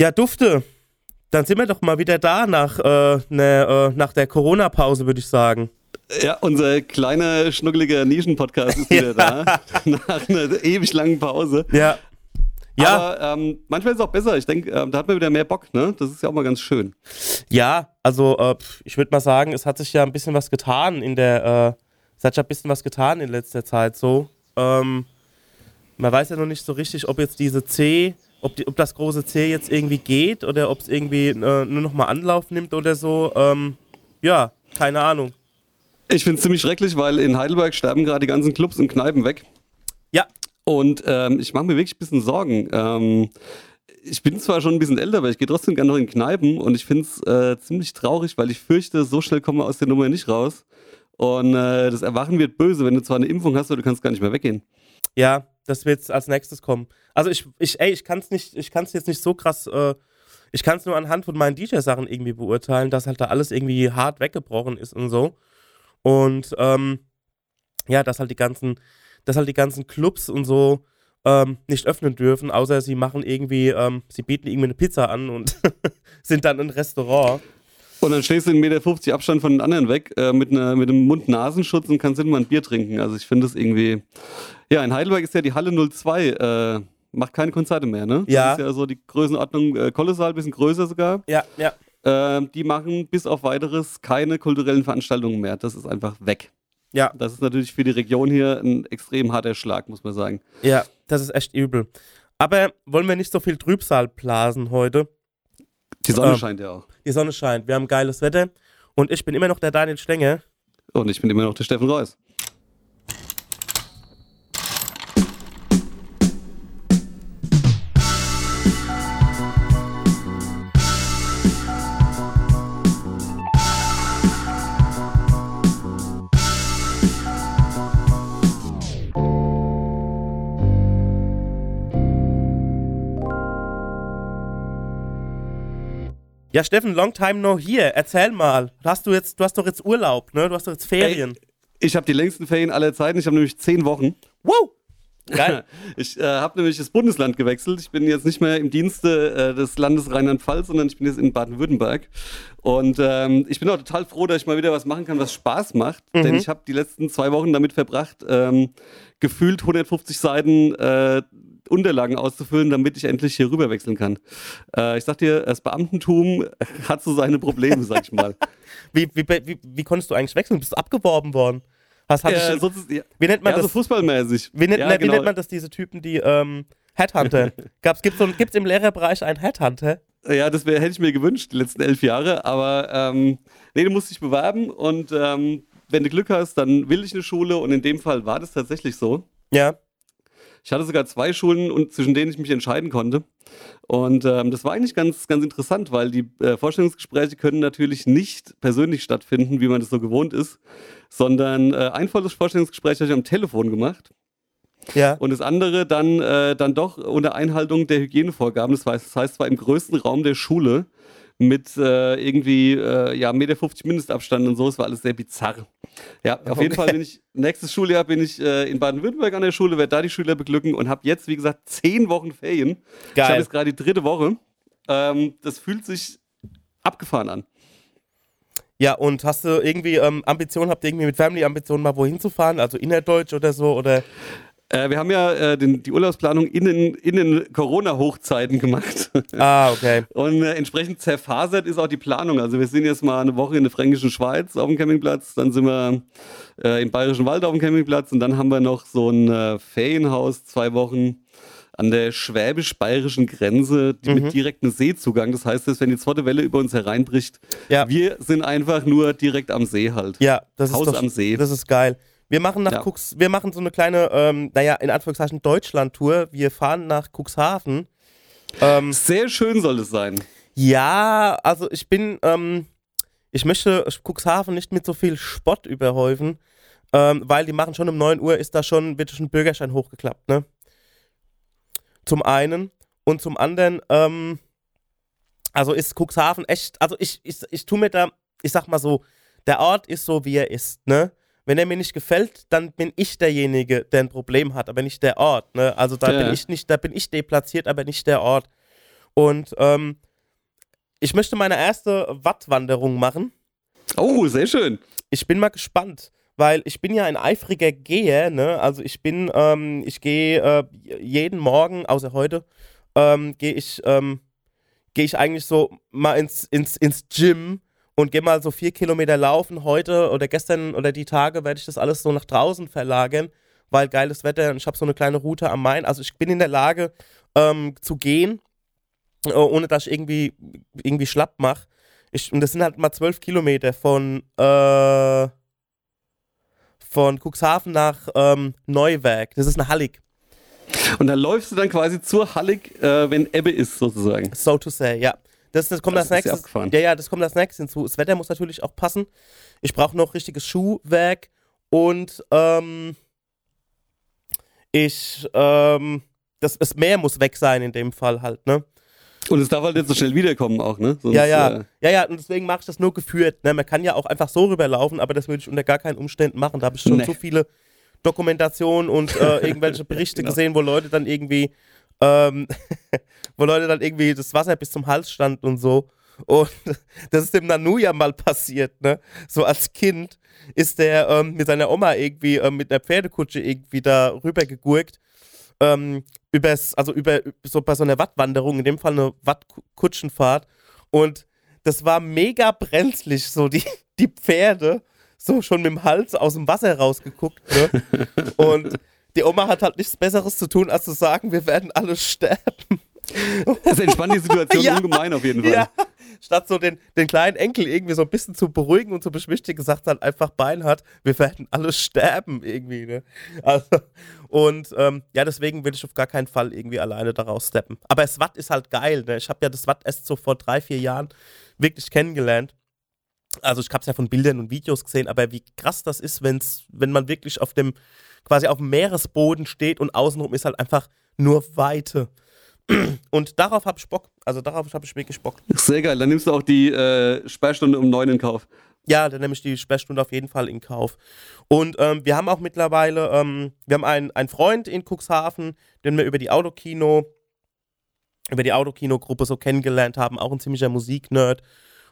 Ja, Dufte. Dann sind wir doch mal wieder da nach, äh, ne, äh, nach der Corona-Pause, würde ich sagen. Ja, unser kleiner, schnuckeliger Nischen-Podcast ist wieder da. Nach einer ewig langen Pause. Ja. Ja. Aber ähm, manchmal ist es auch besser. Ich denke, ähm, da hat man wieder mehr Bock, ne? Das ist ja auch mal ganz schön. Ja, also äh, ich würde mal sagen, es hat sich ja ein bisschen was getan in der, äh, es hat ja ein bisschen was getan in letzter Zeit so. Ähm, man weiß ja noch nicht so richtig, ob jetzt diese C, ob, die, ob das große C jetzt irgendwie geht oder ob es irgendwie äh, nur nochmal Anlauf nimmt oder so. Ähm, ja, keine Ahnung. Ich finde es ziemlich schrecklich, weil in Heidelberg sterben gerade die ganzen Clubs und Kneipen weg. Ja. Und ähm, ich mache mir wirklich ein bisschen Sorgen. Ähm, ich bin zwar schon ein bisschen älter, aber ich gehe trotzdem gerne noch in Kneipen und ich finde es äh, ziemlich traurig, weil ich fürchte, so schnell kommen wir aus der Nummer nicht raus. Und äh, das Erwachen wird böse, wenn du zwar eine Impfung hast, aber du kannst gar nicht mehr weggehen. Ja, das wird als nächstes kommen. Also ich, ich ey, ich kann es nicht, ich kann jetzt nicht so krass, äh, ich kann es nur anhand von meinen DJ-Sachen irgendwie beurteilen, dass halt da alles irgendwie hart weggebrochen ist und so. Und ähm, ja, dass halt die ganzen, dass halt die ganzen Clubs und so ähm, nicht öffnen dürfen, außer sie machen irgendwie, ähm, sie bieten irgendwie eine Pizza an und sind dann ein Restaurant. Und dann stehst du in 1,50 Meter Abstand von den anderen weg äh, mit, einer, mit einem Mund-Nasenschutz und kannst immer ein Bier trinken. Also ich finde das irgendwie. Ja, in Heidelberg ist ja die Halle 02, äh, macht keine Konzerte mehr, ne? Das Ja. ist ja so die Größenordnung äh, Kolossal, bisschen größer sogar. Ja, ja. Ähm, die machen bis auf weiteres keine kulturellen Veranstaltungen mehr. Das ist einfach weg. Ja, Das ist natürlich für die Region hier ein extrem harter Schlag, muss man sagen. ja, das ist echt übel. Aber wollen wir nicht so viel Trübsal blasen heute? Die Sonne Ähm. scheint ja auch. Die Sonne scheint, wir haben geiles Wetter und ich bin immer noch der Daniel Stenger. Und ich bin immer noch der Steffen Reuss. Ja, Steffen, long time no here. Erzähl mal. Hast du jetzt, du hast doch jetzt Urlaub, ne? Du hast doch jetzt Ferien. Ich habe die längsten Ferien aller Zeiten. Ich habe nämlich zehn Wochen. Wow! Geil. Ich äh, habe nämlich das Bundesland gewechselt. Ich bin jetzt nicht mehr im Dienste äh, des Landes Rheinland-Pfalz, sondern ich bin jetzt in Baden-Württemberg. Und ähm, ich bin auch total froh, dass ich mal wieder was machen kann, was Spaß macht. Denn ich habe die letzten zwei Wochen damit verbracht, ähm, gefühlt 150 Seiten äh, Unterlagen auszufüllen, damit ich endlich hier rüber wechseln kann. Äh, ich sag dir, das Beamtentum hat so seine Probleme, sag ich mal. Wie, wie, wie, wie konntest du eigentlich wechseln? Bist du abgeworben worden? Hast, hat äh, dich, sonst, ja, wie nennt man ja, so das? fußballmäßig. wie, nennt, ja, wie genau. nennt man das, diese Typen, die ähm, Headhunter? Gab's, gibt's, so, gibt's im Lehrerbereich einen Headhunter? Ja, das wär, hätte ich mir gewünscht, die letzten elf Jahre. Aber ähm, nee, du musst dich bewerben und ähm, wenn du Glück hast, dann will ich eine Schule und in dem Fall war das tatsächlich so. Ja. Ich hatte sogar zwei Schulen, und zwischen denen ich mich entscheiden konnte. Und ähm, das war eigentlich ganz, ganz interessant, weil die äh, Vorstellungsgespräche können natürlich nicht persönlich stattfinden, wie man das so gewohnt ist, sondern äh, ein volles Vorstellungsgespräch habe ich am Telefon gemacht Ja. und das andere dann, äh, dann doch unter Einhaltung der Hygienevorgaben. Das heißt, das heißt zwar im größten Raum der Schule mit äh, irgendwie äh, ja, 1,50 Meter Mindestabstand und so. Es war alles sehr bizarr. Ja, auf jeden Okay. Fall bin ich, nächstes Schuljahr bin ich äh, in Baden-Württemberg an der Schule, werde da die Schüler beglücken und habe jetzt, wie gesagt, zehn Wochen Ferien. Ich habe Geil. jetzt gerade die dritte Woche. Ähm, das fühlt sich abgefahren an. Ja, und hast du irgendwie ähm, Ambitionen, habt ihr irgendwie mit Family Ambitionen mal wohin zu fahren? Also innerdeutsch oder so? Oder Äh, wir haben ja äh, den, die Urlaubsplanung in den, den Corona-Hochzeiten gemacht. Ah, okay. Und äh, entsprechend zerfasert ist auch die Planung. Also wir sind jetzt mal eine Woche in der fränkischen Schweiz auf dem Campingplatz, dann sind wir äh, im Bayerischen Wald auf dem Campingplatz und dann haben wir noch so ein äh, Ferienhaus, zwei Wochen an der schwäbisch-bayerischen Grenze die mit direktem Seezugang. Das heißt, dass wenn die zweite Welle über uns hereinbricht, Ja. wir sind einfach nur direkt am See halt. Ja, das Haus ist doch, am See. Das ist geil. Wir machen nach Ja. Cux, wir machen so eine kleine, ähm, naja, in Anführungszeichen Deutschland-Tour. Wir fahren nach Cuxhaven. Ähm, Sehr schön soll es sein. ja, also ich bin, ähm, ich möchte Cuxhaven nicht mit so viel Spott überhäufen, ähm, weil die machen schon um 9 Uhr, ist da schon, wird schon ein Bürgerschein hochgeklappt, ne? Zum einen. Und zum anderen, ähm, also ist Cuxhaven echt, also ich, ich, ich tu mir da, ich sag mal so, der Ort ist so, wie er ist, ne? Wenn er mir nicht gefällt, dann bin ich derjenige, der ein Problem hat, aber nicht der Ort, ne? Also da Ja. bin ich nicht, da bin ich deplatziert, aber nicht der Ort. Und ähm, ich möchte meine erste Wattwanderung machen. Oh, sehr schön. Ich bin mal gespannt, weil ich bin ja ein eifriger Geher, ne? Also ich bin, ähm, ich gehe äh, jeden Morgen, außer heute, ähm, gehe ich, ähm, gehe ich eigentlich so mal ins, ins, ins Gym und gehe mal so vier Kilometer laufen. Heute oder gestern oder die Tage werde ich das alles so nach draußen verlagern, weil geiles Wetter und ich habe so eine kleine Route am Main. Also ich bin in der Lage ähm, zu gehen, äh, ohne dass ich irgendwie, irgendwie schlapp mache. und das sind halt mal zwölf Kilometer von, äh, von Cuxhaven nach ähm, Neuwerk. Das ist eine Hallig. Und da läufst du dann quasi zur Hallig, äh, wenn Ebbe ist, sozusagen. So to say, ja. Das, das kommt das, das nächste. Ja, ja, das kommt das nächste hinzu. Das Wetter muss natürlich auch passen. Ich brauche noch richtiges Schuhwerk und ähm, ich, ähm, das, das Meer muss weg sein in dem Fall halt, ne? Und es darf halt nicht so schnell wiederkommen auch, ne? Sonst, ja, ja. Äh ja, ja, und deswegen mache ich das nur geführt. Ne? Man kann ja auch einfach so rüberlaufen, aber das würde ich unter gar keinen Umständen machen. Da habe ich schon nee. so viele Dokumentationen und äh, irgendwelche Berichte genau. gesehen, wo Leute dann irgendwie, ähm, wo Leute dann irgendwie das Wasser bis zum Hals standen und so. Und das ist dem Nanu ja mal passiert, ne? So als Kind ist der ähm, mit seiner Oma irgendwie ähm, mit einer Pferdekutsche irgendwie da rübergegurkt ähm, übers, also über so bei so einer Wattwanderung, in dem Fall eine Wattkutschenfahrt. Und das war mega brenzlig, so die, die Pferde, so schon mit dem Hals aus dem Wasser rausgeguckt. Ne? Und die Oma hat halt nichts Besseres zu tun, als zu sagen, wir werden alle sterben. Das entspannt die Situation ja, ungemein auf jeden Fall. Ja. Statt so den, den kleinen Enkel irgendwie so ein bisschen zu beruhigen und zu beschwichtigen, sagt halt einfach Beinhard, wir werden alle sterben irgendwie. Ne? Also, und ähm, ja, deswegen will ich auf gar keinen Fall irgendwie alleine daraus steppen. Aber das Watt ist halt geil. Ne? Ich habe ja das Watt erst so vor drei, vier Jahren wirklich kennengelernt. Also ich habe es ja von Bildern und Videos gesehen, aber wie krass das ist, wenn's, wenn man wirklich auf dem, quasi auf dem Meeresboden steht und außenrum ist halt einfach nur Weite. Und darauf habe ich Bock. Also darauf habe ich wirklich Bock. Sehr geil. Dann nimmst du auch die äh, Sperrstunde um neun in Kauf. Ja, dann nehme ich die Sperrstunde auf jeden Fall in Kauf. Und ähm, wir haben auch mittlerweile, ähm, wir haben einen, einen Freund in Cuxhaven, den wir über die Autokino, über die Autokino-Gruppe so kennengelernt haben, auch ein ziemlicher Musiknerd.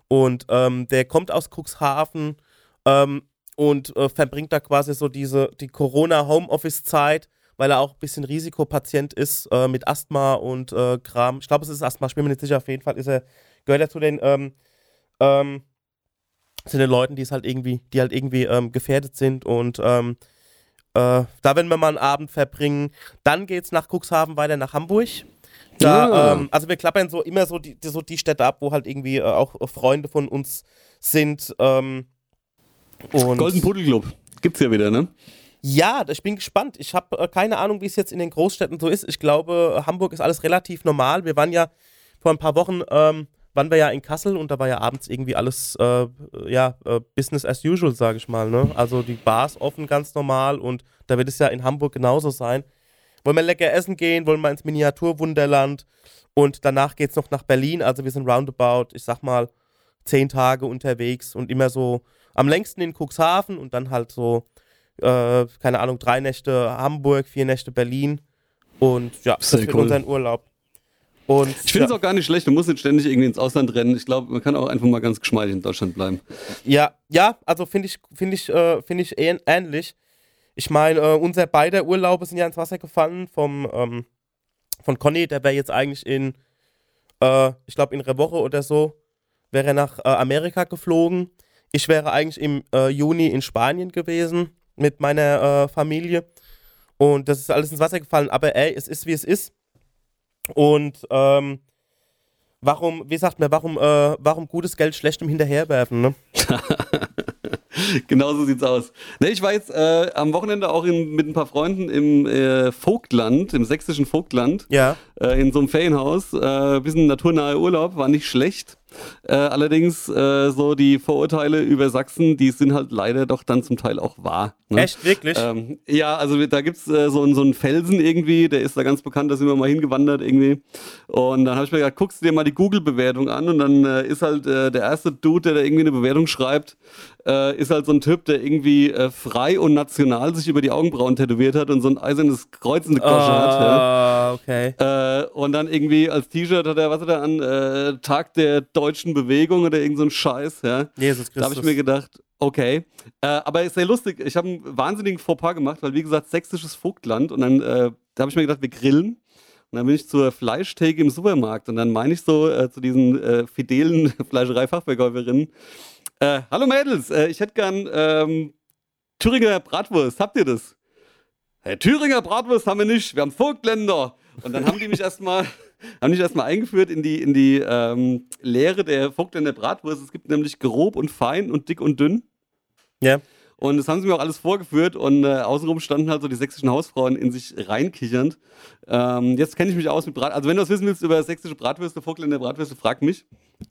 Und ähm, der kommt aus Cuxhaven ähm, und äh, verbringt da quasi so diese, die Corona-Homeoffice-Zeit weil er auch ein bisschen Risikopatient ist äh, mit Asthma und äh, Kram. Ich glaube, es ist Asthma, ich bin mir nicht sicher, auf jeden Fall ist er, gehört er zu den, ähm, ähm, zu den Leuten, die es halt irgendwie, die halt irgendwie ähm, gefährdet sind und ähm, äh, da werden wir mal einen Abend verbringen. Dann geht es nach Cuxhaven weiter nach Hamburg. Da, ja. ähm, also wir klappern so immer so die, so die Städte ab, wo halt irgendwie äh, auch Freunde von uns sind. Ähm, und Golden Pudel Club gibt's ja wieder, ne? Ja, ich bin gespannt. Ich habe äh, keine Ahnung, wie es jetzt in den Großstädten so ist. Ich glaube, Hamburg ist alles relativ normal. Wir waren ja vor ein paar Wochen, ähm, waren wir ja in Kassel und da war ja abends irgendwie alles, äh, ja, äh, Business as usual, sage ich mal. Ne? Also die Bars offen ganz normal und da wird es ja in Hamburg genauso sein. Wollen wir lecker essen gehen, wollen wir ins Miniaturwunderland und danach geht es noch nach Berlin. Also wir sind roundabout, ich sag mal, zehn Tage unterwegs und immer so am längsten in Cuxhaven und dann halt so äh, keine Ahnung, drei Nächte Hamburg, vier Nächte Berlin. Und ja, Sehr das wird cool. unser Urlaub. Und, ich finde es ja. auch gar nicht schlecht, du musst nicht ständig irgendwie ins Ausland rennen. Ich glaube, man kann auch einfach mal ganz geschmeidig in Deutschland bleiben. Ja, ja, also finde ich, finde ich, äh, finde ich ähnlich. Ich meine, äh, unser beider Urlaube sind ja ins Wasser gefallen vom, ähm, von Conny, der wäre jetzt eigentlich in, äh, ich glaube, in einer Woche oder so, wäre er nach äh, Amerika geflogen. Ich wäre eigentlich im äh, Juni in Spanien gewesen mit meiner äh, Familie. Und das ist alles ins Wasser gefallen. Aber ey, es ist wie es ist. Und ähm, warum, wie sagt man, warum, äh, warum gutes Geld schlechtem hinterherwerfen, ne? genau so sieht's aus. Ne, ich war jetzt äh, am Wochenende auch in, mit ein paar Freunden im äh, Vogtland, im sächsischen Vogtland. Ja. Äh, in so einem Ferienhaus. Äh, bisschen naturnahe Urlaub, war nicht schlecht. Äh, allerdings äh, so die Vorurteile über Sachsen, die sind halt leider doch dann zum Teil auch wahr. Ne? Echt, wirklich? Ähm, ja, also da gibt es äh, so, so einen Felsen irgendwie, der ist da ganz bekannt, da sind wir mal hingewandert irgendwie. Und dann habe ich mir gedacht, guckst du dir mal die Google-Bewertung an und dann äh, ist halt äh, der erste Dude, der da irgendwie eine Bewertung schreibt, äh, ist halt so ein Typ, der irgendwie äh, frei und national sich über die Augenbrauen tätowiert hat und so ein eisernes Kreuz in der Kosche uh, hat. Ja. Ah, okay. Äh, und dann irgendwie als T-Shirt hat er, was hat er an, äh, Tag der deutschen Bewegung oder irgend so ein Scheiß, ja. Jesus Christus. Da habe ich mir gedacht, okay. Äh, aber ist sehr lustig. Ich habe einen wahnsinnigen Fauxpas gemacht, weil wie gesagt, sächsisches Vogtland und dann äh, da habe ich mir gedacht, wir grillen. Und dann bin ich zur Fleischtheke im Supermarkt und dann meine ich so äh, zu diesen äh, fidelen Fleischereifachverkäuferinnen, äh, hallo Mädels, äh, ich hätte gern ähm, Thüringer Bratwurst. Habt ihr das? Hey, Thüringer Bratwurst haben wir nicht, wir haben Vogtländer. Und dann haben die mich erstmal haben mich erstmal eingeführt in die, in die ähm, Lehre der Vogtländer Bratwurst. Es gibt nämlich grob und fein und dick und dünn. Ja. Und das haben sie mir auch alles vorgeführt und äh, außenrum standen halt so die sächsischen Hausfrauen in sich reinkichernd. Ähm, jetzt kenne ich mich aus mit Brat. Also wenn du was wissen willst über sächsische Bratwürste, Vogtländer Bratwürste, frag mich.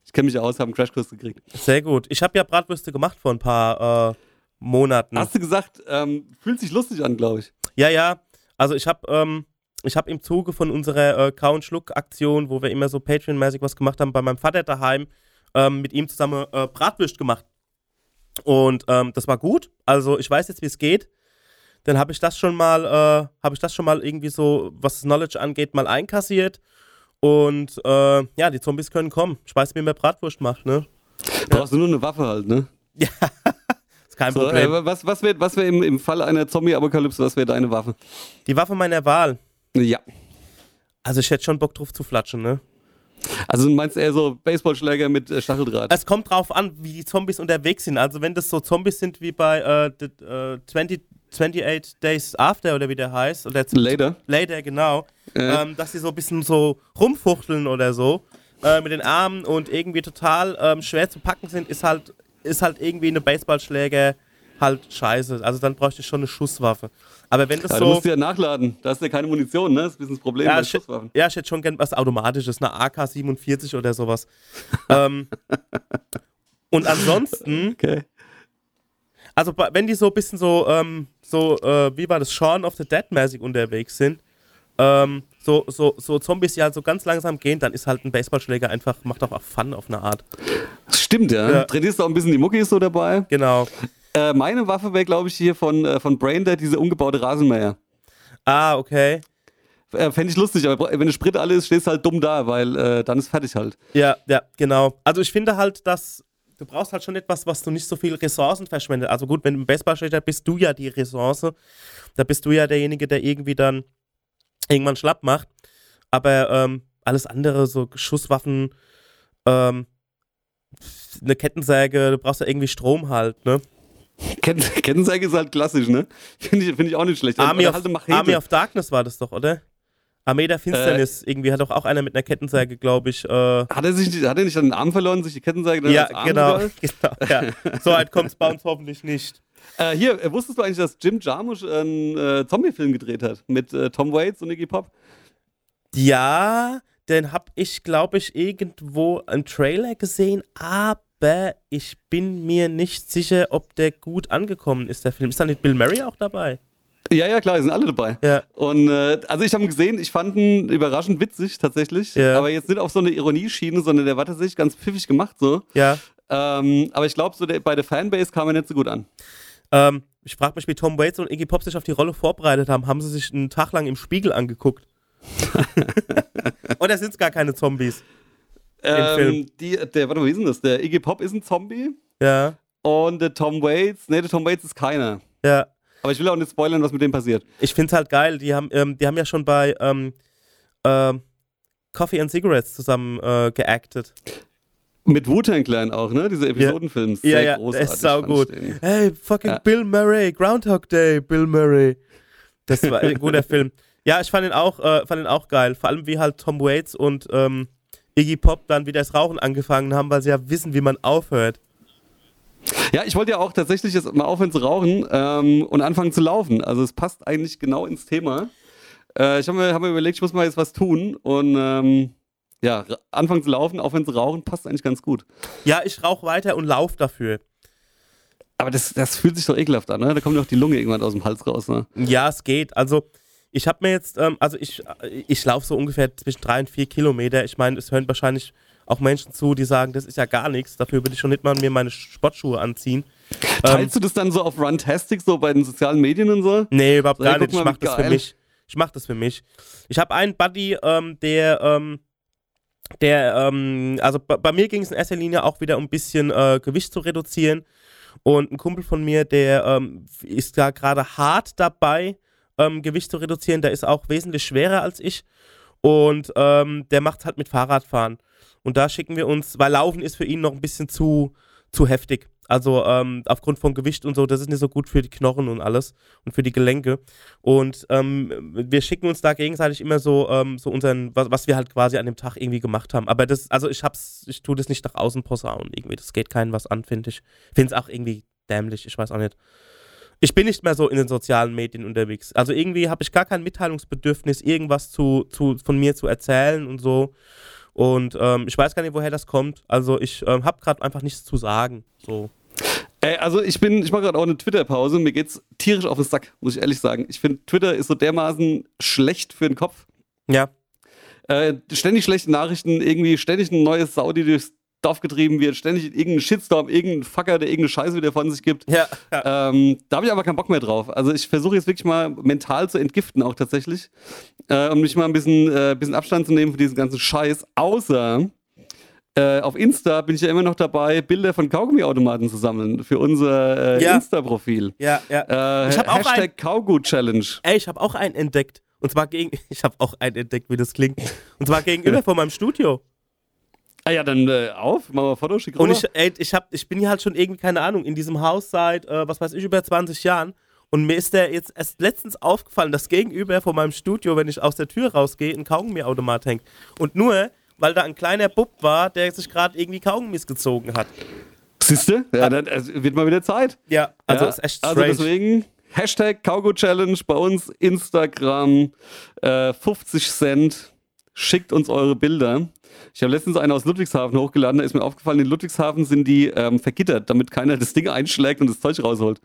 Ich kenne mich aus, habe einen Crashkurs gekriegt. Sehr gut. Ich habe ja Bratwürste gemacht vor ein paar äh, Monaten. Hast du gesagt, ähm, fühlt sich lustig an, glaube ich. Ja, ja. Also ich habe ähm, ich im Zuge von unserer äh, Kau- Schluck-Aktion, wo wir immer so Patreon-mäßig was gemacht haben, bei meinem Vater daheim ähm, mit ihm zusammen äh, Bratwürst gemacht. Und ähm, das war gut. Also ich weiß jetzt, wie es geht. Dann habe ich das schon mal, äh, habe ich das schon mal irgendwie so, was das Knowledge angeht, mal einkassiert. Und äh, ja, die Zombies können kommen. Ich weiß, wie man Bratwurst macht, ne? Brauchst ja. du nur eine Waffe halt, ne? Ja, ist kein so, Problem. Äh, was was wäre was wär im, im Fall einer Zombie-Apokalypse, was wäre deine Waffe? Die Waffe meiner Wahl? Ja. Also ich hätte schon Bock drauf zu flatschen, ne? Also du meinst eher so Baseballschläger mit äh, Stacheldraht? Es kommt drauf an, wie die Zombies unterwegs sind. Also wenn das so Zombies sind wie bei äh, the, äh, 20, 28 Days After oder wie der heißt. Oder Later. Later, genau. Äh. Ähm, dass sie so ein bisschen so rumfuchteln oder so äh, mit den Armen und irgendwie total ähm, schwer zu packen sind, ist halt, ist halt irgendwie eine Baseballschläger halt scheiße. Also dann bräuchte ich schon eine Schusswaffe. Aber wenn das ja, so. Du musst ja nachladen. Da hast du ja keine Munition, ne? Das ist ein bisschen das Problem ja, bei Schusswaffen. Ja, ich hätte schon gern was Automatisches, eine AK-47 oder sowas. ähm, und ansonsten. Okay. Also, wenn die so ein bisschen so, ähm, so, äh, wie war das, Shaun of the Dead mäßig unterwegs sind, ähm, so, so, so Zombies, die halt so ganz langsam gehen, dann ist halt ein Baseballschläger einfach, macht auch Fun auf eine Art. Stimmt, ja. ja. Trainierst du auch ein bisschen die Muckis so dabei? Genau. Äh, meine Waffe wäre, glaube ich, hier von, äh, von Braindead, diese umgebaute Rasenmäher. Ah, okay. Äh, Fände ich lustig, aber wenn der Sprit alle ist, stehst du halt dumm da, weil äh, dann ist fertig halt. Ja, ja, genau. Also ich finde halt, dass du brauchst halt schon etwas, was du nicht so viel Ressourcen verschwendet. Also gut, wenn du im Baseballschläger bist du ja die Ressource. Da bist du ja derjenige, der irgendwie dann irgendwann schlapp macht. Aber ähm, alles andere, so Schusswaffen, ähm, eine Kettensäge, du brauchst ja irgendwie Strom halt, ne? Kettensäge ist halt klassisch, ne? Finde ich, find ich auch nicht schlecht. Army, of, halt Army of Darkness war das doch, oder? Armee der Finsternis, äh, irgendwie hat doch auch einer mit einer Kettensäge, glaube ich. Äh hat, er sich, hat er nicht den Arm verloren, sich die Kettensäge dann Ja, genau. genau ja. So weit kommt es bei uns hoffentlich nicht. Äh, hier, äh, wusstest du eigentlich, dass Jim Jarmusch einen äh, Zombie-Film gedreht hat mit äh, Tom Waits und Iggy Pop? Ja, den habe ich, glaube ich, irgendwo einen Trailer gesehen, aber ich bin mir nicht sicher, ob der gut angekommen ist, der Film. Ist da nicht Bill Murray auch dabei? Ja, ja, klar, die sind alle dabei. Ja. Und äh, also ich habe ihn gesehen, ich fand ihn überraschend witzig tatsächlich. Ja. Aber jetzt nicht auf so eine Ironieschiene, sondern der war tatsächlich ganz pfiffig gemacht so. Ja. Ähm, aber ich glaube, so der, bei der Fanbase kam er nicht so gut an. Ähm, ich frage mich, wie Tom Waits und Iggy Pop sich auf die Rolle vorbereitet haben. Haben sie sich einen Tag lang im Spiegel angeguckt? Oder sind es gar keine Zombies? Ähm, die, der, warte mal, wie ist denn das? Der Iggy Pop ist ein Zombie. Ja. Und der Tom Waits, nee, der Tom Waits ist keiner. Ja. Aber ich will auch nicht spoilern, was mit dem passiert. Ich finde es halt geil. Die haben, ähm, die haben ja schon bei ähm, äh, Coffee and Cigarettes zusammen äh, geactet. Mit Wu-Tang Clan auch, ne? Diese Episodenfilms. Ja, ja, großartig. ist sau gut. Hey, fucking ja. Bill Murray, Groundhog Day, Bill Murray. Das war ein guter Film. Ja, ich fand ihn auch, äh, fand ihn auch geil. Vor allem wie halt Tom Waits und ähm, Iggy Pop dann wieder das Rauchen angefangen haben, weil sie ja wissen, wie man aufhört. Ja, ich wollte ja auch tatsächlich jetzt mal aufhören zu rauchen ähm, und anfangen zu laufen. Also es passt eigentlich genau ins Thema. Äh, ich habe mir, hab mir, überlegt, ich muss mal jetzt was tun und ähm, ja, anfangen zu laufen, wenn sie rauchen, passt eigentlich ganz gut. Ja, ich rauche weiter und laufe dafür. Aber das, das fühlt sich doch ekelhaft an, ne? Da kommt doch die Lunge irgendwann aus dem Hals raus, ne? Ja, es geht. Also, ich habe mir jetzt, ähm, also ich, ich laufe so ungefähr zwischen drei und vier Kilometer. Ich meine, es hören wahrscheinlich auch Menschen zu, die sagen, das ist ja gar nichts. Dafür würde ich schon nicht mal mir meine Sportschuhe anziehen. Ähm, Teilst du das dann so auf Runtastic, so bei den sozialen Medien und so? Nee, überhaupt So, gar nicht. Ich mal, mach wie das für geil. mich. Ich mach das für mich. Ich habe einen Buddy, ähm, der, ähm, der, ähm, also bei, bei mir ging es in erster Linie auch wieder um ein bisschen äh, Gewicht zu reduzieren. Und ein Kumpel von mir, der ähm, ist da gerade hart dabei, ähm, Gewicht zu reduzieren. Der ist auch wesentlich schwerer als ich. Und ähm, der macht halt mit Fahrradfahren. Und da schicken wir uns, weil Laufen ist für ihn noch ein bisschen zu, zu heftig. Also ähm, aufgrund von Gewicht und so, das ist nicht so gut für die Knochen und alles und für die Gelenke. Und ähm, wir schicken uns da gegenseitig immer so, ähm, so unseren, was, was wir halt quasi an dem Tag irgendwie gemacht haben. Aber das, also ich hab's, ich tue das nicht nach außen posaunen irgendwie. Das geht keinem was an, finde ich. Finde es auch irgendwie dämlich, ich weiß auch nicht. Ich bin nicht mehr so in den sozialen Medien unterwegs. Also irgendwie habe ich gar kein Mitteilungsbedürfnis, irgendwas zu, zu, von mir zu erzählen und so. Und ähm, ich weiß gar nicht, woher das kommt. Also ich ähm, habe gerade einfach nichts zu sagen. So. Ey, also ich bin, ich mache gerade auch eine Twitter-Pause. Mir geht's tierisch auf den Sack, muss ich ehrlich sagen. Ich finde, Twitter ist so dermaßen schlecht für den Kopf. Ja. Äh, ständig schlechte Nachrichten, irgendwie ständig ein neues Sau, die durchs Dorf getrieben wird, ständig irgendein Shitstorm, irgendein Fucker, der irgendeine Scheiße wieder von sich gibt. Ja. ja. Ähm, da habe ich aber keinen Bock mehr drauf. Also ich versuche jetzt wirklich mal mental zu entgiften, auch tatsächlich, äh, um mich mal ein bisschen, äh, bisschen Abstand zu nehmen von diesem ganzen Scheiß. Außer äh, auf Insta bin ich ja immer noch dabei, Bilder von Kaugummiautomaten zu sammeln für unser äh, Ja. Insta-Profil. ja, ja. Äh, Ich hab auch Hashtag Kaugut-Challenge. Ey, ich habe auch einen entdeckt. Und zwar gegen, ich habe auch einen entdeckt, wie das klingt. Und zwar gegenüber von meinem Studio. Ah ja, dann äh, auf, machen wir ein Foto, schick Und rüber. ich, ey, ich, hab, ich bin hier halt schon irgendwie, keine Ahnung, in diesem Haus seit, äh, was weiß ich, über 20 Jahren. Und mir ist der jetzt erst letztens aufgefallen, dass gegenüber von meinem Studio, wenn ich aus der Tür rausgehe, ein Kaugummiautomat hängt. Und nur, weil da ein kleiner Bub war, der sich gerade irgendwie Kaugummis gezogen hat. Siehst du? Ja, dann also, wird mal wieder Zeit. Ja, also ja, ist echt Also strange. deswegen Hashtag Kaugo Challenge bei uns Instagram äh, 50 Cent. Schickt uns eure Bilder. Ich habe letztens eine aus Ludwigshafen hochgeladen. Da ist mir aufgefallen, in Ludwigshafen sind die ähm, vergittert, damit keiner das Ding einschlägt und das Zeug rausholt.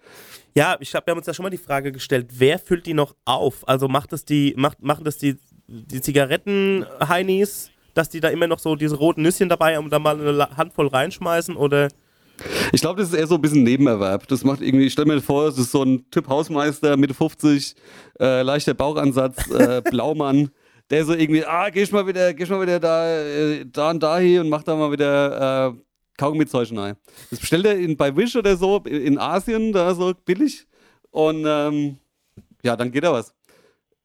Ja, ich hab, wir haben uns ja schon mal die Frage gestellt, wer füllt die noch auf? Also macht das die, macht, machen das die, die Zigaretten-Heinis, dass die da immer noch so diese roten Nüsschen dabei haben und da mal eine Handvoll reinschmeißen oder Ich glaube, das ist eher so ein bisschen Nebenerwerb. Das macht irgendwie, ich stelle mir vor, es ist so ein Typ Hausmeister, Mitte 50, äh, leichter Bauchansatz, äh, Blaumann, der so irgendwie, ah, geh ich mal wieder, geh ich mal wieder da, äh, da und da hier und mach da mal wieder äh, Kaugummi-Zeug rein. Das bestellt er in, bei Wish oder so in Asien, da so billig. Und ähm, ja, dann geht er was.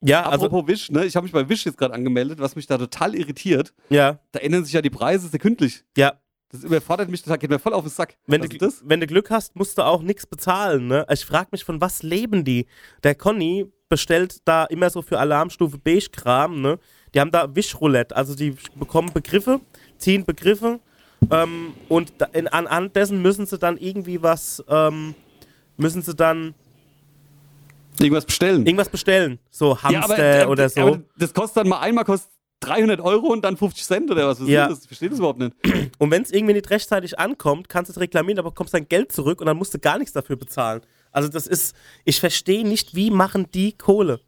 Ja, also Apropos Wish, ne? Ich habe mich bei Wish jetzt gerade angemeldet, was mich da total irritiert. ja, Da ändern sich ja die Preise sekündlich. ja. Das überfordert mich total, geht mir voll auf den Sack. Wenn du, das? wenn du Glück hast, musst du auch nichts bezahlen. Ne? Ich frage mich, von was leben die? Der Conny bestellt da immer so für Alarmstufe Beige Kram. Ne? Die haben da Wischroulette. Also die bekommen Begriffe, ziehen Begriffe ähm, und da, in, anhand dessen müssen sie dann irgendwie was, ähm, müssen sie dann Irgendwas bestellen. irgendwas bestellen. So Hamster äh, oder so. aber das kostet dann mal einmal kostet 300 Euro und dann 50 Cent oder was? was Ja. ist das? Ich verstehe das überhaupt nicht. Und wenn es irgendwie nicht rechtzeitig ankommt, kannst du es reklamieren, aber bekommst dein Geld zurück und dann musst du gar nichts dafür bezahlen. Also das ist, ich verstehe nicht, wie machen die Kohle.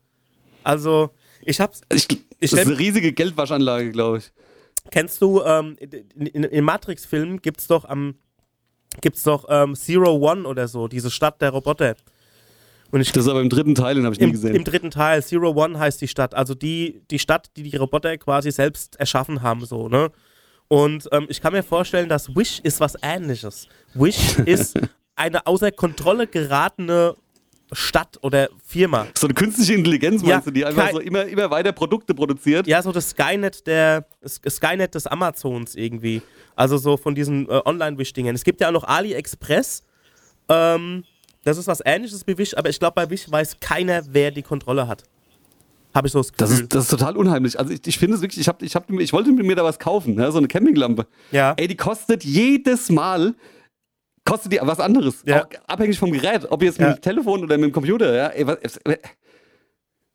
Also ich hab's, Ich, Ich das ist eine riesige Geldwaschanlage, glaube ich. kennst du, ähm, in, in, Matrix-Filmen gibt's doch am, gibt's doch ähm, Zero One oder so, diese Stadt der Roboter. Und ich Das ist aber im dritten Teil, den habe ich nie im, gesehen. Im dritten Teil, Zero One heißt die Stadt. Also die, die Stadt, die die Roboter quasi selbst erschaffen haben, so, ne? Und ähm, ich kann mir vorstellen, dass Wish ist was ähnliches. Wish ist eine außer Kontrolle geratene Stadt oder Firma. so eine künstliche Intelligenz, Ja, meinst du, die einfach so immer, immer weiter Produkte produziert? Ja, so das Skynet der Skynet des Amazons irgendwie. Also so von diesen äh, Online-Wish-Dingern. Es gibt ja auch noch AliExpress. Ähm, das ist was ähnliches wie Wish, aber ich glaube, bei Wish weiß keiner, wer die Kontrolle hat. Habe ich so das Gefühl. Das ist, das ist total unheimlich. Also ich, ich finde es wirklich, ich, hab, ich, hab, ich wollte mir da was kaufen, ne? so eine Campinglampe. ja. Ey, die kostet jedes Mal kostet die was anderes. Ja. Auch abhängig vom Gerät, ob jetzt mit dem Telefon oder mit dem Computer. Ja? Ey, was, äh,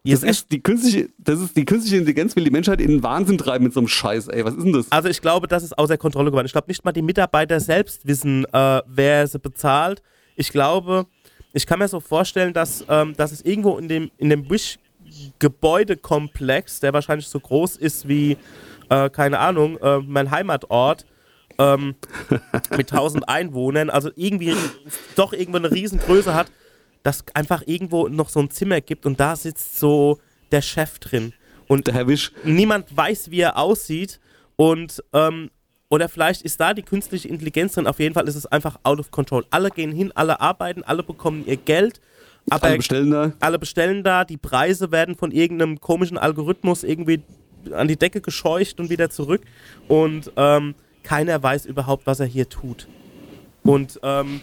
Das ist, die künstliche, das ist die künstliche Intelligenz will die Menschheit in den Wahnsinn treiben mit so einem Scheiß, ey. Was ist denn das? Also ich glaube, das ist außer Kontrolle geworden. Ich glaube nicht mal die Mitarbeiter selbst wissen, äh, wer sie bezahlt. Ich glaube, ich kann mir so vorstellen, dass, ähm, dass es irgendwo in dem, in dem Wish-Gebäudekomplex, der wahrscheinlich so groß ist wie, äh, keine Ahnung, äh, mein Heimatort, ähm, mit 1000 Einwohnern, also irgendwie doch irgendwo eine Riesengröße hat, dass einfach irgendwo noch so ein Zimmer gibt und da sitzt so der Chef drin. Und der Herr Wisch. niemand weiß, wie er aussieht. Und ähm, oder vielleicht ist da die künstliche Intelligenz drin. Auf jeden Fall ist es einfach out of control. Alle gehen hin, alle arbeiten, alle bekommen ihr Geld. Aber alle bestellen da. Alle bestellen da. Die Preise werden von irgendeinem komischen Algorithmus irgendwie an die Decke gescheucht und wieder zurück. Und ähm, keiner weiß überhaupt, was er hier tut. Und ähm,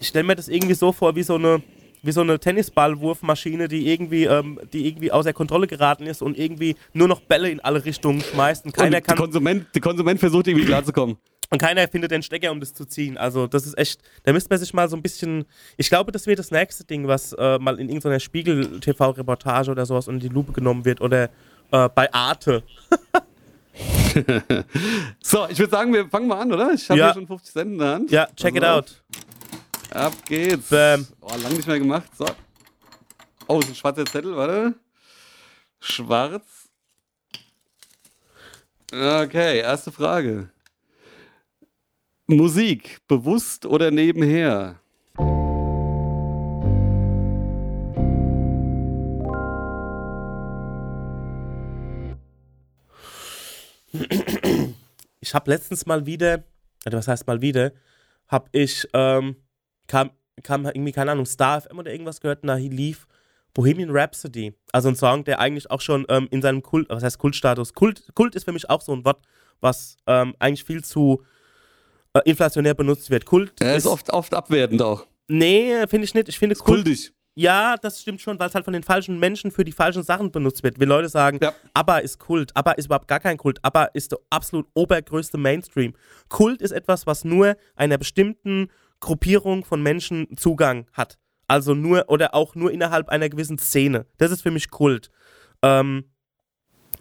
ich stelle mir das irgendwie so vor, wie so eine, wie so eine Tennisballwurfmaschine, die irgendwie, ähm, die irgendwie außer Kontrolle geraten ist und irgendwie nur noch Bälle in alle Richtungen schmeißt. Und keiner und kann. Der Konsument, der Konsument versucht irgendwie klarzukommen. Und keiner findet den Stecker, um das zu ziehen. Also, das ist echt. Da müsste man sich mal so ein bisschen. Ich glaube, das wird das nächste Ding, was äh, mal in irgendeiner Spiegel-TV-Reportage oder sowas unter die Lupe genommen wird. Oder äh, bei Arte. so, ich würde sagen, wir fangen mal an, oder? Ich habe Ja. hier schon 50 Cent in der Hand. Ja, check it Also, out. Ab geht's. Bam. Oh, lang nicht mehr gemacht. So. Oh, ist ein schwarzer Zettel, warte. Schwarz. Okay, erste Frage. Musik, bewusst oder nebenher? Ich habe letztens mal wieder, also was heißt mal wieder, habe ich, ähm, kam, kam irgendwie, keine Ahnung, Star FM oder irgendwas gehört, na, hier lief Bohemian Rhapsody. Also ein Song, der eigentlich auch schon ähm, in seinem Kult, was heißt Kultstatus, Kult, Kult ist für mich auch so ein Wort, was ähm, eigentlich viel zu äh, inflationär benutzt wird. Kult Er ist oft, oft abwertend auch. Nee, finde ich nicht. Ich finde Kult, Kultig. Ja, das stimmt schon, weil es halt von den falschen Menschen für die falschen Sachen benutzt wird. Wenn Leute sagen, Ja. ABBA ist Kult, ABBA ist überhaupt gar kein Kult, ABBA ist der absolut obergrößte Mainstream. Kult ist etwas, was nur einer bestimmten Gruppierung von Menschen Zugang hat. Also nur oder auch nur innerhalb einer gewissen Szene. Das ist für mich Kult. Ähm,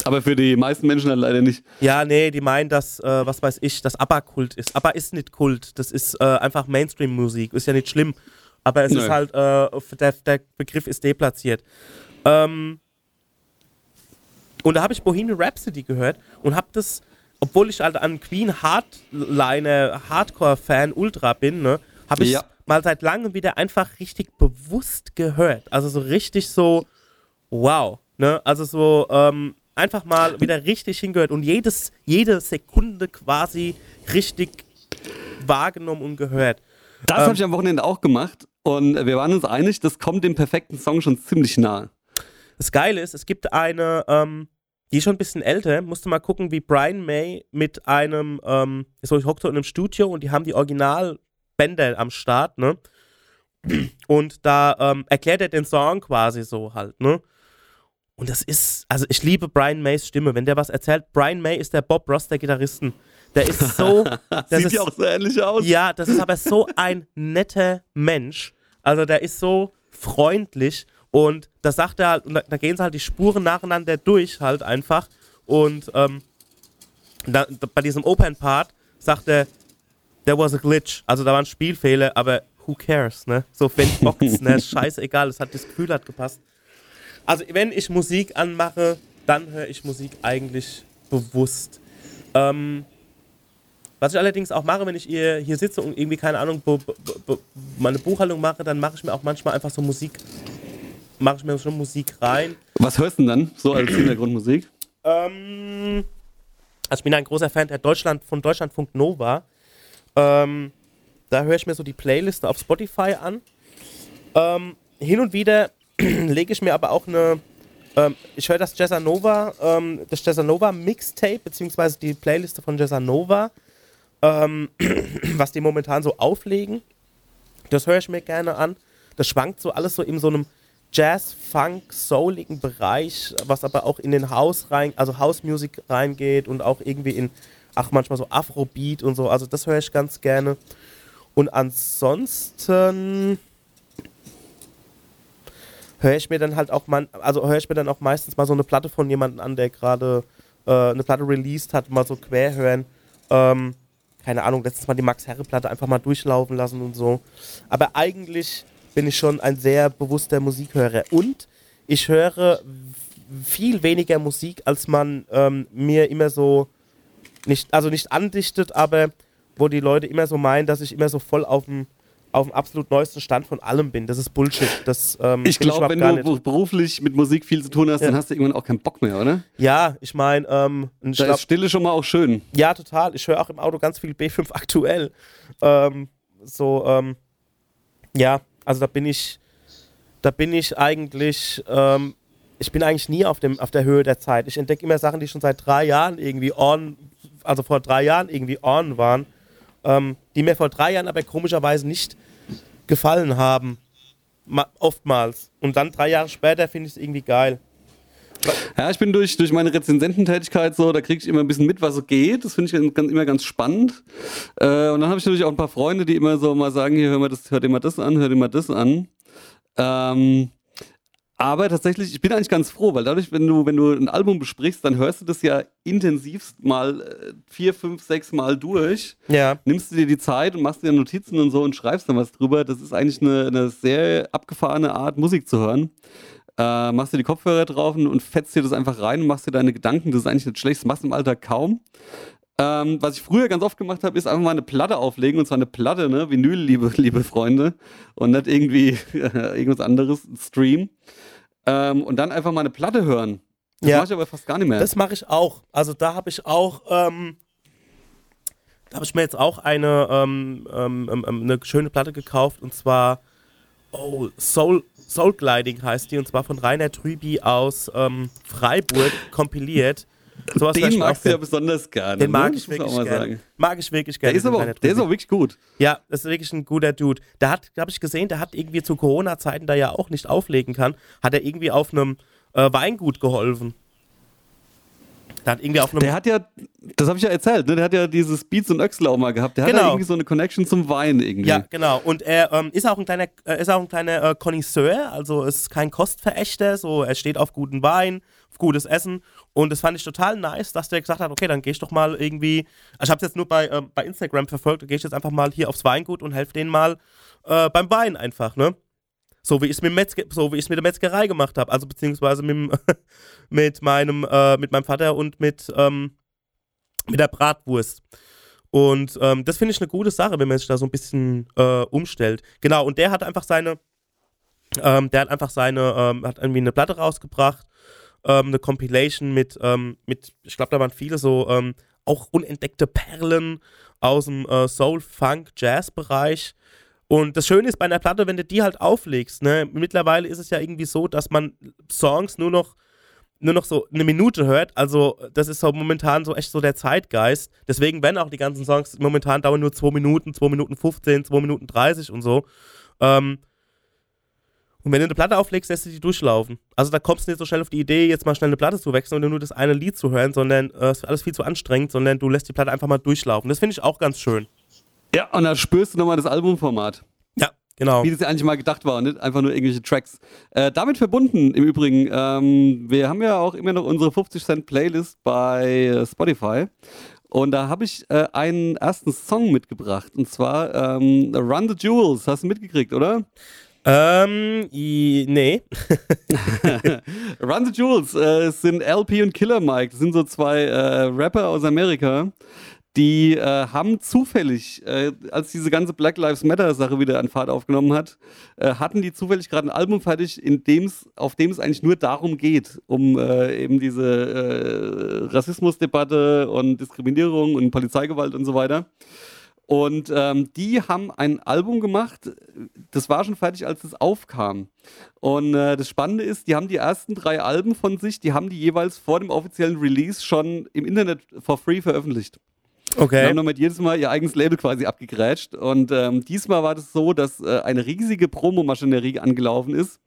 Aber für die meisten Menschen halt leider nicht. ja, nee, die meinen, dass, äh, was weiß ich, dass ABBA Kult ist. ABBA ist nicht Kult, das ist äh, einfach Mainstream-Musik, ist ja nicht schlimm. Aber es Nö. ist halt, äh, der, der Begriff ist deplatziert. Ähm, und da habe ich Bohemian Rhapsody gehört und habe das, obwohl ich halt an Queen Hardliner, Hardcore-Fan Ultra bin, ne, habe ich Ja. mal seit langem wieder einfach richtig bewusst gehört. Also so richtig so, wow. Ne? Also so ähm, einfach mal wieder richtig hingehört und jedes, jede Sekunde quasi richtig wahrgenommen und gehört. Das Ähm. habe ich am Wochenende auch gemacht. Und wir waren uns einig, das kommt dem perfekten Song schon ziemlich nahe. Das Geile ist, es gibt eine, ähm, die ist schon ein bisschen älter, musste mal gucken, wie Brian May mit einem, ähm, so ich hockte in einem Studio und die haben die Originalbänder am Start, ne? Und da ähm, erklärt er den Song quasi so halt, ne? Und das ist, also ich liebe Brian Mays Stimme, wenn der was erzählt. Brian May ist der Bob Ross der Gitarristen. Der ist so, Sieht ja auch so ähnlich aus. ja, das ist aber so ein netter Mensch. Also der ist so freundlich und da sagt er halt, und da, da gehen sie halt die Spuren nacheinander durch halt einfach. Und ähm, da, bei diesem Open Part sagt er, there was a glitch. Also da war ein Spielfehler, aber who cares, ne? So, wenn Box, ne? Scheißegal, es hat das Gefühl hat gepasst. Also wenn ich Musik anmache, dann höre ich Musik eigentlich bewusst. Ähm, was ich allerdings auch mache, wenn ich hier, hier sitze und irgendwie, keine Ahnung, meine Buchhaltung mache, dann mache ich mir auch manchmal einfach so Musik, mache ich mir schon Musik rein. Was hörst du denn dann so als Hintergrundmusik? Ähm, also ich bin ein großer Fan der Deutschland, von Deutschlandfunk Nova. Ähm, da höre ich mir so die Playliste auf Spotify an. Ähm, hin und wieder lege ich mir aber auch eine. Ähm, ich höre das Jazzanova, ähm, das Jazzanova Mixtape, beziehungsweise die Playliste von Jazzanova, ähm, was die momentan so auflegen. Das höre ich mir gerne an. Das schwankt so alles so in so einem Jazz, Funk, souligen Bereich, was aber auch in den House rein, also House Music reingeht und auch irgendwie in, ach manchmal so Afrobeat und so. Also das höre ich ganz gerne. Und ansonsten höre ich mir dann halt auch man, also höre ich mir dann auch meistens mal so eine Platte von jemandem an, der gerade äh, eine Platte released hat, mal so quer hören. Ähm, keine Ahnung, letztes Mal die Max Herre Platte einfach mal durchlaufen lassen und so. Aber eigentlich bin ich schon ein sehr bewusster Musikhörer und ich höre viel weniger Musik, als man ähm, mir immer so nicht, also nicht andichtet, aber wo die Leute immer so meinen, dass ich immer so voll auf dem auf dem absolut neuesten Stand von allem bin. Das ist Bullshit. Das, ähm, ich glaube, wenn du nicht. beruflich mit Musik viel zu tun hast, ja. dann hast du irgendwann auch keinen Bock mehr, oder? Ja, ich meine, ähm, da glaub, ist Stille schon mal auch schön. Ja, total. Ich höre auch im Auto ganz viel B5 aktuell. Ähm, so, ähm, ja, also da bin ich, da bin ich eigentlich, ähm, ich bin eigentlich nie auf, dem, auf der Höhe der Zeit. Ich entdecke immer Sachen, die schon seit drei Jahren irgendwie on, also vor drei Jahren irgendwie on waren, ähm, die mir vor drei Jahren aber komischerweise nicht gefallen haben. Ma oftmals. Und dann drei Jahre später finde ich es irgendwie geil. Ja, ich bin durch, durch meine Rezensententätigkeit so, da kriege ich immer ein bisschen mit, was so geht. Das finde ich ganz, immer ganz spannend. Äh, und dann habe ich natürlich auch ein paar Freunde, die immer so mal sagen, hier, hör, mal das, hör dir mal das an, hör dir mal das an. Ähm, aber tatsächlich, ich bin eigentlich ganz froh, weil dadurch, wenn du, wenn du ein Album besprichst, dann hörst du das ja intensivst mal äh, vier, fünf, sechs Mal durch. Ja. Nimmst du dir die Zeit und machst dir Notizen und so und schreibst dann was drüber. Das ist eigentlich eine, eine sehr abgefahrene Art, Musik zu hören. Äh, machst dir die Kopfhörer drauf und fetzt dir das einfach rein und machst dir deine Gedanken. Das ist eigentlich nicht schlecht. Das machst du im Alter kaum. Ähm, was ich früher ganz oft gemacht habe, ist einfach mal eine Platte auflegen und zwar eine Platte, ne? Vinyl, liebe, liebe Freunde. Und nicht irgendwie irgendwas anderes, Stream. Ähm, und dann einfach mal eine Platte hören. Das Ja. mache ich aber fast gar nicht mehr. Das mache ich auch. Also da habe ich auch, ähm, da habe ich mir jetzt auch eine, ähm, ähm, ähm, ähm, eine schöne Platte gekauft und zwar oh, Soul, Soul Gliding heißt die und zwar von Rainer Trüby aus ähm, Freiburg kompiliert. Sowas Den magst du ja besonders gerne. Den mag ne? ich wirklich gerne. sagen. Mag ich wirklich Der gerne. ist, aber der ist auch wirklich gut. Ja, das ist wirklich ein guter Dude. Der hat, habe ich gesehen, der hat irgendwie zu Corona-Zeiten, da er auch nicht auflegen kann, hat er irgendwie auf einem äh, Weingut geholfen. Der hat irgendwie auf einem Der hat ja, das habe ich ja erzählt, ne? der hat ja dieses Beats und Öxel auch mal gehabt. Der hat Genau. ja irgendwie so eine Connection zum Wein irgendwie. Ja, genau. Und er ähm, ist auch ein kleiner, äh, ist auch ein kleiner äh, Connoisseur, also ist kein Kostverächter, so er steht auf guten Wein, auf gutes Essen. Und das fand ich total nice, dass der gesagt hat, okay, dann gehe ich doch mal irgendwie. Also ich habe es jetzt nur bei, ähm, bei Instagram verfolgt, gehe ich jetzt einfach mal hier aufs Weingut und helfe denen mal äh, beim Wein einfach, ne? So wie ich es mit, so mit der Metzgerei gemacht habe, also beziehungsweise mit, mit, meinem, äh, mit meinem Vater und mit, ähm, mit der Bratwurst. Und ähm, das finde ich eine gute Sache, wenn man sich da so ein bisschen äh, umstellt. Genau, und der hat einfach seine, ähm, der hat einfach seine, ähm, hat irgendwie eine Platte rausgebracht, ähm, eine Compilation mit, ähm, mit ich glaube, da waren viele so ähm, auch unentdeckte Perlen aus dem äh, Soul, Funk, Jazz-Bereich. Und das Schöne ist bei einer Platte, wenn du die halt auflegst, ne, mittlerweile ist es ja irgendwie so, dass man Songs nur noch nur noch so eine Minute hört. Also, das ist so momentan so echt so der Zeitgeist. Deswegen werden auch die ganzen Songs momentan dauern nur 2 Minuten, 2 Minuten 15, 2 Minuten 30 und so. Ähm, und wenn du eine Platte auflegst, lässt du die durchlaufen. Also da kommst du nicht so schnell auf die Idee, jetzt mal schnell eine Platte zu wechseln und nur das eine Lied zu hören, sondern äh, es ist alles viel zu anstrengend, sondern du lässt die Platte einfach mal durchlaufen. Das finde ich auch ganz schön. Ja, und da spürst du nochmal das Albumformat. Ja, genau. Wie das ja eigentlich mal gedacht war und nicht einfach nur irgendwelche Tracks. Äh, damit verbunden im Übrigen, ähm, wir haben ja auch immer noch unsere 50 Cent Playlist bei äh, Spotify. Und da habe ich äh, einen ersten Song mitgebracht. Und zwar ähm, Run the Jewels. Hast du mitgekriegt, oder? Ähm, nee. Run the Jewels äh, sind LP und Killer Mike. Das sind so zwei äh, Rapper aus Amerika. Die äh, haben zufällig, äh, als diese ganze Black Lives Matter Sache wieder an Fahrt aufgenommen hat, äh, hatten die zufällig gerade ein Album fertig, in dem's, auf dem es eigentlich nur darum geht, um äh, eben diese Rassismusdebatte und Diskriminierung und Polizeigewalt und so weiter. Und ähm, die haben ein Album gemacht, das war schon fertig, als es aufkam. Und äh, das Spannende ist, die haben die ersten drei Alben von sich, die haben die jeweils vor dem offiziellen Release schon im Internet for free veröffentlicht. Die Okay. haben damit jedes Mal ihr eigenes Label quasi abgegrätscht. Und ähm, diesmal war das so, dass äh, eine riesige Promomaschinerie angelaufen ist.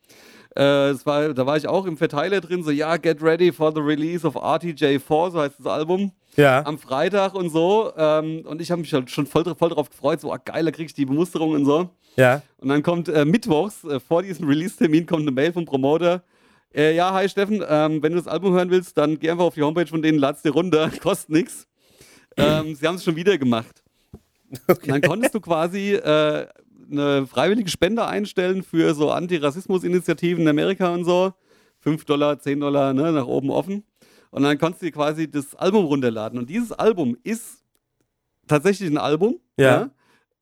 Äh, war, da war ich auch im Verteiler drin, so ja, get ready for the release of RTJ4, so heißt das Album. Ja. am Freitag und so. Ähm, und ich habe mich halt schon voll, voll darauf gefreut, so, ah, geil, da krieg ich die Bemusterung und so. Ja. Und dann kommt äh, mittwochs, äh, vor diesem Release-Termin, kommt eine Mail vom Promoter. Äh, ja, hi Steffen, ähm, wenn du das Album hören willst, dann geh einfach auf die Homepage von denen, lad's dir runter, kostet nichts. Ähm, sie haben es schon wieder gemacht. Und dann konntest du quasi äh, eine freiwillige Spende einstellen für so Antirassismus-Initiativen in Amerika und so. 5 Dollar, 10 Dollar, ne, nach oben offen. Und dann konntest du dir quasi das Album runterladen. Und dieses Album ist tatsächlich ein Album. Ja.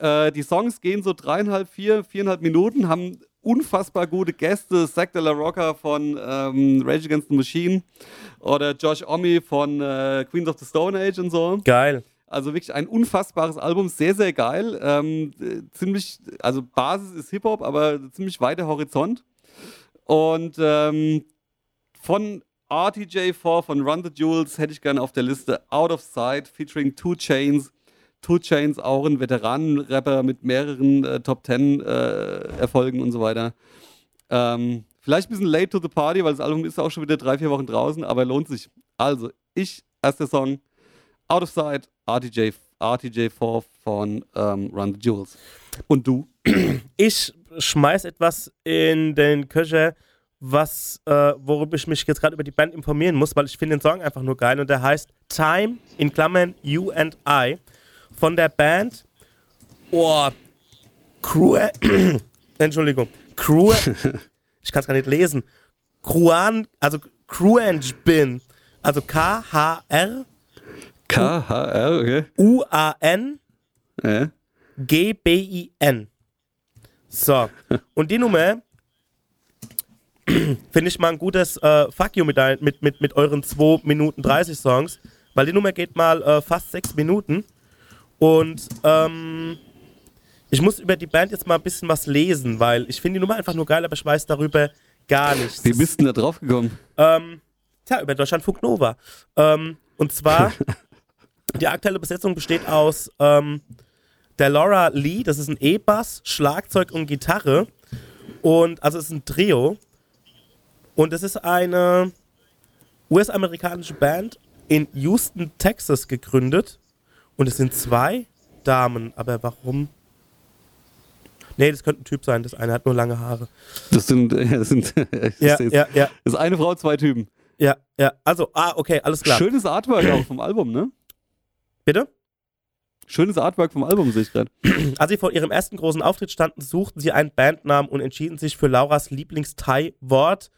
ja? Äh, die Songs gehen so dreieinhalb, vier, viereinhalb Minuten, haben unfassbar gute Gäste. Zack de la Rocca von ähm, Rage Against the Machine oder Josh Omi von äh, Queens of the Stone Age und so. Geil. Also wirklich ein unfassbares Album, sehr, sehr geil. Ähm, äh, ziemlich, also Basis ist Hip-Hop, aber ziemlich weiter Horizont. Und ähm, von RTJ4 von Run the Jewels hätte ich gerne auf der Liste Out of Sight featuring Two Chains. Two Chains auch ein Veteranenrapper mit mehreren äh, Top Ten äh, Erfolgen und so weiter. Ähm, vielleicht ein bisschen late to the party, weil das Album ist auch schon wieder drei, vier Wochen draußen, aber lohnt sich. Also, ich, erster Song, Out of Sight, RTJ, RTJ4 von ähm, Run the Jewels. Und du? Ich schmeiß etwas in den Köcher, was, äh, worüber ich mich jetzt gerade über die Band informieren muss, weil ich finde den Song einfach nur geil und der heißt Time in Klammern You and I von der Band oh, Crew Entschuldigung Crew ich kann es gar nicht lesen Kruan also Cruange Bin also K H R K-H-R, okay. U A N Ja. G B I N so und die Nummer finde ich mal ein gutes äh, Fuck you mit, ein, mit, mit, mit euren 2 Minuten 30 Songs, weil die Nummer geht mal äh, fast 6 Minuten. Und ähm, ich muss über die Band jetzt mal ein bisschen was lesen, weil ich finde die Nummer einfach nur geil, aber ich weiß darüber gar nichts. Wie bist du denn da drauf gekommen? Ähm, tja, über Deutschlandfunk Nova. Ähm, und zwar, die aktuelle Besetzung besteht aus ähm, der Laura Lee, das ist ein E-Bass, Schlagzeug und Gitarre. Und also es ist ein Trio. Und es ist eine US-amerikanische Band in Houston, Texas gegründet. Und es sind zwei Damen. Aber warum? Nee, das könnte ein Typ sein. Das eine hat nur lange Haare. Das sind, das sind ich Ja, seh's. ja, ja, Das ist eine Frau, zwei Typen. ja, ja. Also, ah, okay, alles klar. Schönes Artwork auch vom Album, ne? Bitte? Schönes Artwork vom Album, sehe ich gerade. Als sie vor ihrem ersten großen Auftritt standen, suchten sie einen Bandnamen und entschieden sich für Lauras Lieblings-Thai-Wort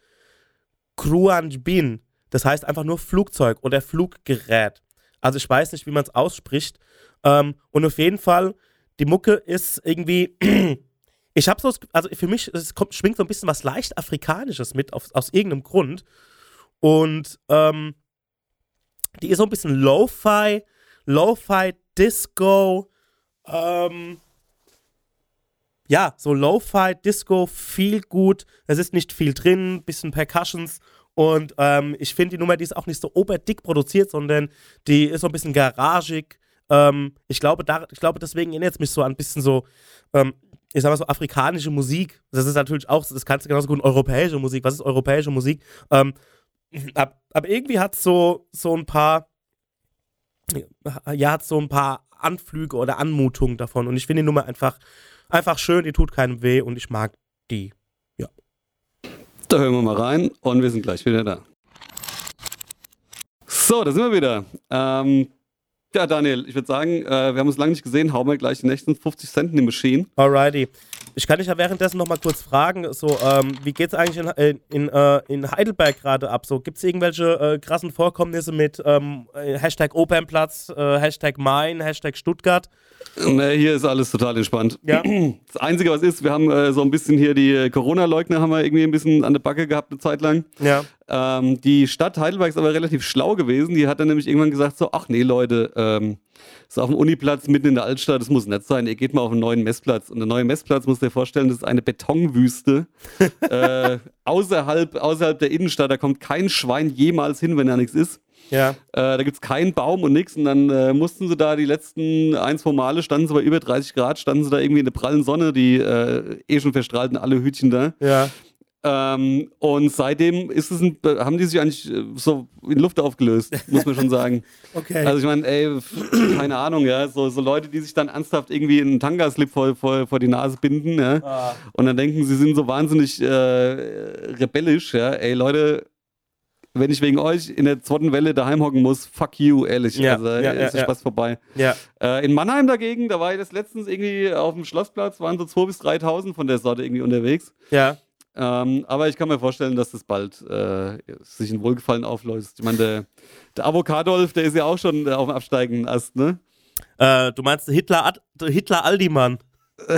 Kruanjbin. Das heißt einfach nur Flugzeug oder Fluggerät. Also ich weiß nicht, wie man es ausspricht. Ähm, und auf jeden Fall, die Mucke ist irgendwie. Ich habe so, also für mich, es kommt, schwingt so ein bisschen was leicht Afrikanisches mit, auf, aus irgendeinem Grund. Und ähm, die ist so ein bisschen Lo-Fi, Lo-Fi Disco, ähm, ja, so Lo-Fi, Disco, viel gut. Es ist nicht viel drin, bisschen Percussions. Und ähm, ich finde die Nummer, die ist auch nicht so oberdick produziert, sondern die ist so ein bisschen garagig. Ähm, ich, glaube, da, ich glaube, deswegen erinnert es mich so an ein bisschen so, ähm, ich sag mal so, afrikanische Musik. Das ist natürlich auch, das kannst du genauso gut europäische Musik. Was ist europäische Musik? Ähm, ab, aber irgendwie hat es so, so ein paar, ja, hat so ein paar Anflüge oder Anmutungen davon. Und ich finde die Nummer einfach, einfach schön, die tut keinem weh und ich mag die. Da hören wir mal rein und wir sind gleich wieder da. So, da sind wir wieder. Ähm, ja, Daniel, ich würde sagen, äh, wir haben uns lange nicht gesehen. Hauen wir gleich die nächsten 50 Cent in die Maschine. Alrighty. Ich kann dich ja währenddessen noch mal kurz fragen, so, ähm, wie geht's eigentlich in, in, in, äh, in Heidelberg gerade ab? So, gibt's irgendwelche äh, krassen Vorkommnisse mit ähm, äh, Hashtag Opernplatz, äh, Hashtag Main, Hashtag Stuttgart? Nee, hier ist alles total entspannt. Ja. Das Einzige, was ist, wir haben äh, so ein bisschen hier die äh, Corona-Leugner haben wir irgendwie ein bisschen an der Backe gehabt eine Zeit lang. Ja. Ähm, die Stadt Heidelberg ist aber relativ schlau gewesen. Die hat dann nämlich irgendwann gesagt so, ach nee, Leute, ähm, ist auf dem Uniplatz mitten in der Altstadt, das muss nett sein. Ihr geht mal auf einen neuen Messplatz. Und der neue Messplatz, musst du dir vorstellen, das ist eine Betonwüste. äh, außerhalb, außerhalb der Innenstadt, da kommt kein Schwein jemals hin, wenn da nichts ist. Ja. Äh, da gibt es keinen Baum und nichts. Und dann äh, mussten sie da die letzten ein, zwei Male, standen sie bei über 30 Grad, standen sie da irgendwie in der prallen Sonne, die äh, eh schon verstrahlten alle Hütchen da. Ja. Ähm, und seitdem ist es ein, haben die sich eigentlich äh, so in Luft aufgelöst, muss man schon sagen. Okay. Also ich meine, ey, keine Ahnung, ja, so, so Leute, die sich dann ernsthaft irgendwie einen Tangaslip vor, vor, vor die Nase binden, ja, ah. und dann denken, sie sind so wahnsinnig äh, rebellisch, ja, ey Leute, wenn ich wegen euch in der zweiten Welle daheim hocken muss, fuck you, ehrlich. Ja, also ja, ist der ja, Spaß vorbei. Ja. Äh, in Mannheim dagegen, da war ich das letztens irgendwie auf dem Schlossplatz, waren so 2.000 bis 3.000 von der Sorte irgendwie unterwegs. Ja. Ähm, aber ich kann mir vorstellen, dass das bald äh, sich in Wohlgefallen auflöst. Ich meine, der, der Avocadolf, der ist ja auch schon auf dem absteigenden Ast, ne? Äh, du meinst Hitler, Hitler Aldimann?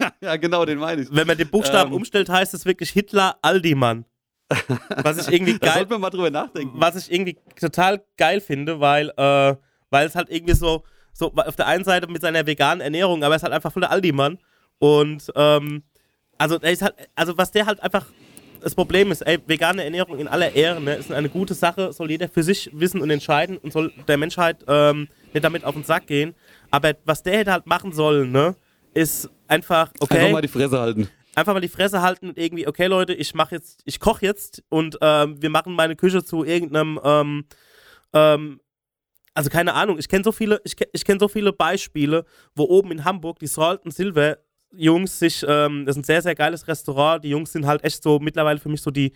ja, ja, genau, den meine ich. Wenn man den Buchstaben ähm, umstellt, heißt es wirklich Hitler Aldimann. Was ich irgendwie geil. Da sollte man mal drüber nachdenken. Was ich irgendwie total geil finde, weil, äh, weil es halt irgendwie so, so auf der einen Seite mit seiner veganen Ernährung, aber er ist halt einfach voll der Aldi-Mann. Und ähm, also, er ist halt, also was der halt einfach das Problem ist, ey, vegane Ernährung in aller Ehre, ne, ist eine gute Sache, soll jeder für sich wissen und entscheiden und soll der Menschheit ähm, nicht damit auf den Sack gehen. Aber was der hätte halt machen sollen, ne, ist einfach, okay. Einfach mal die Fresse halten einfach mal die Fresse halten und irgendwie, okay, Leute, ich mache jetzt, ich koche jetzt und ähm, wir machen meine Küche zu irgendeinem, ähm, ähm, also keine Ahnung, ich kenne so viele, ich, ich kenne so viele Beispiele, wo oben in Hamburg die Salt and Silver Jungs sich, ähm, das ist ein sehr, sehr geiles Restaurant, die Jungs sind halt echt so mittlerweile für mich so die,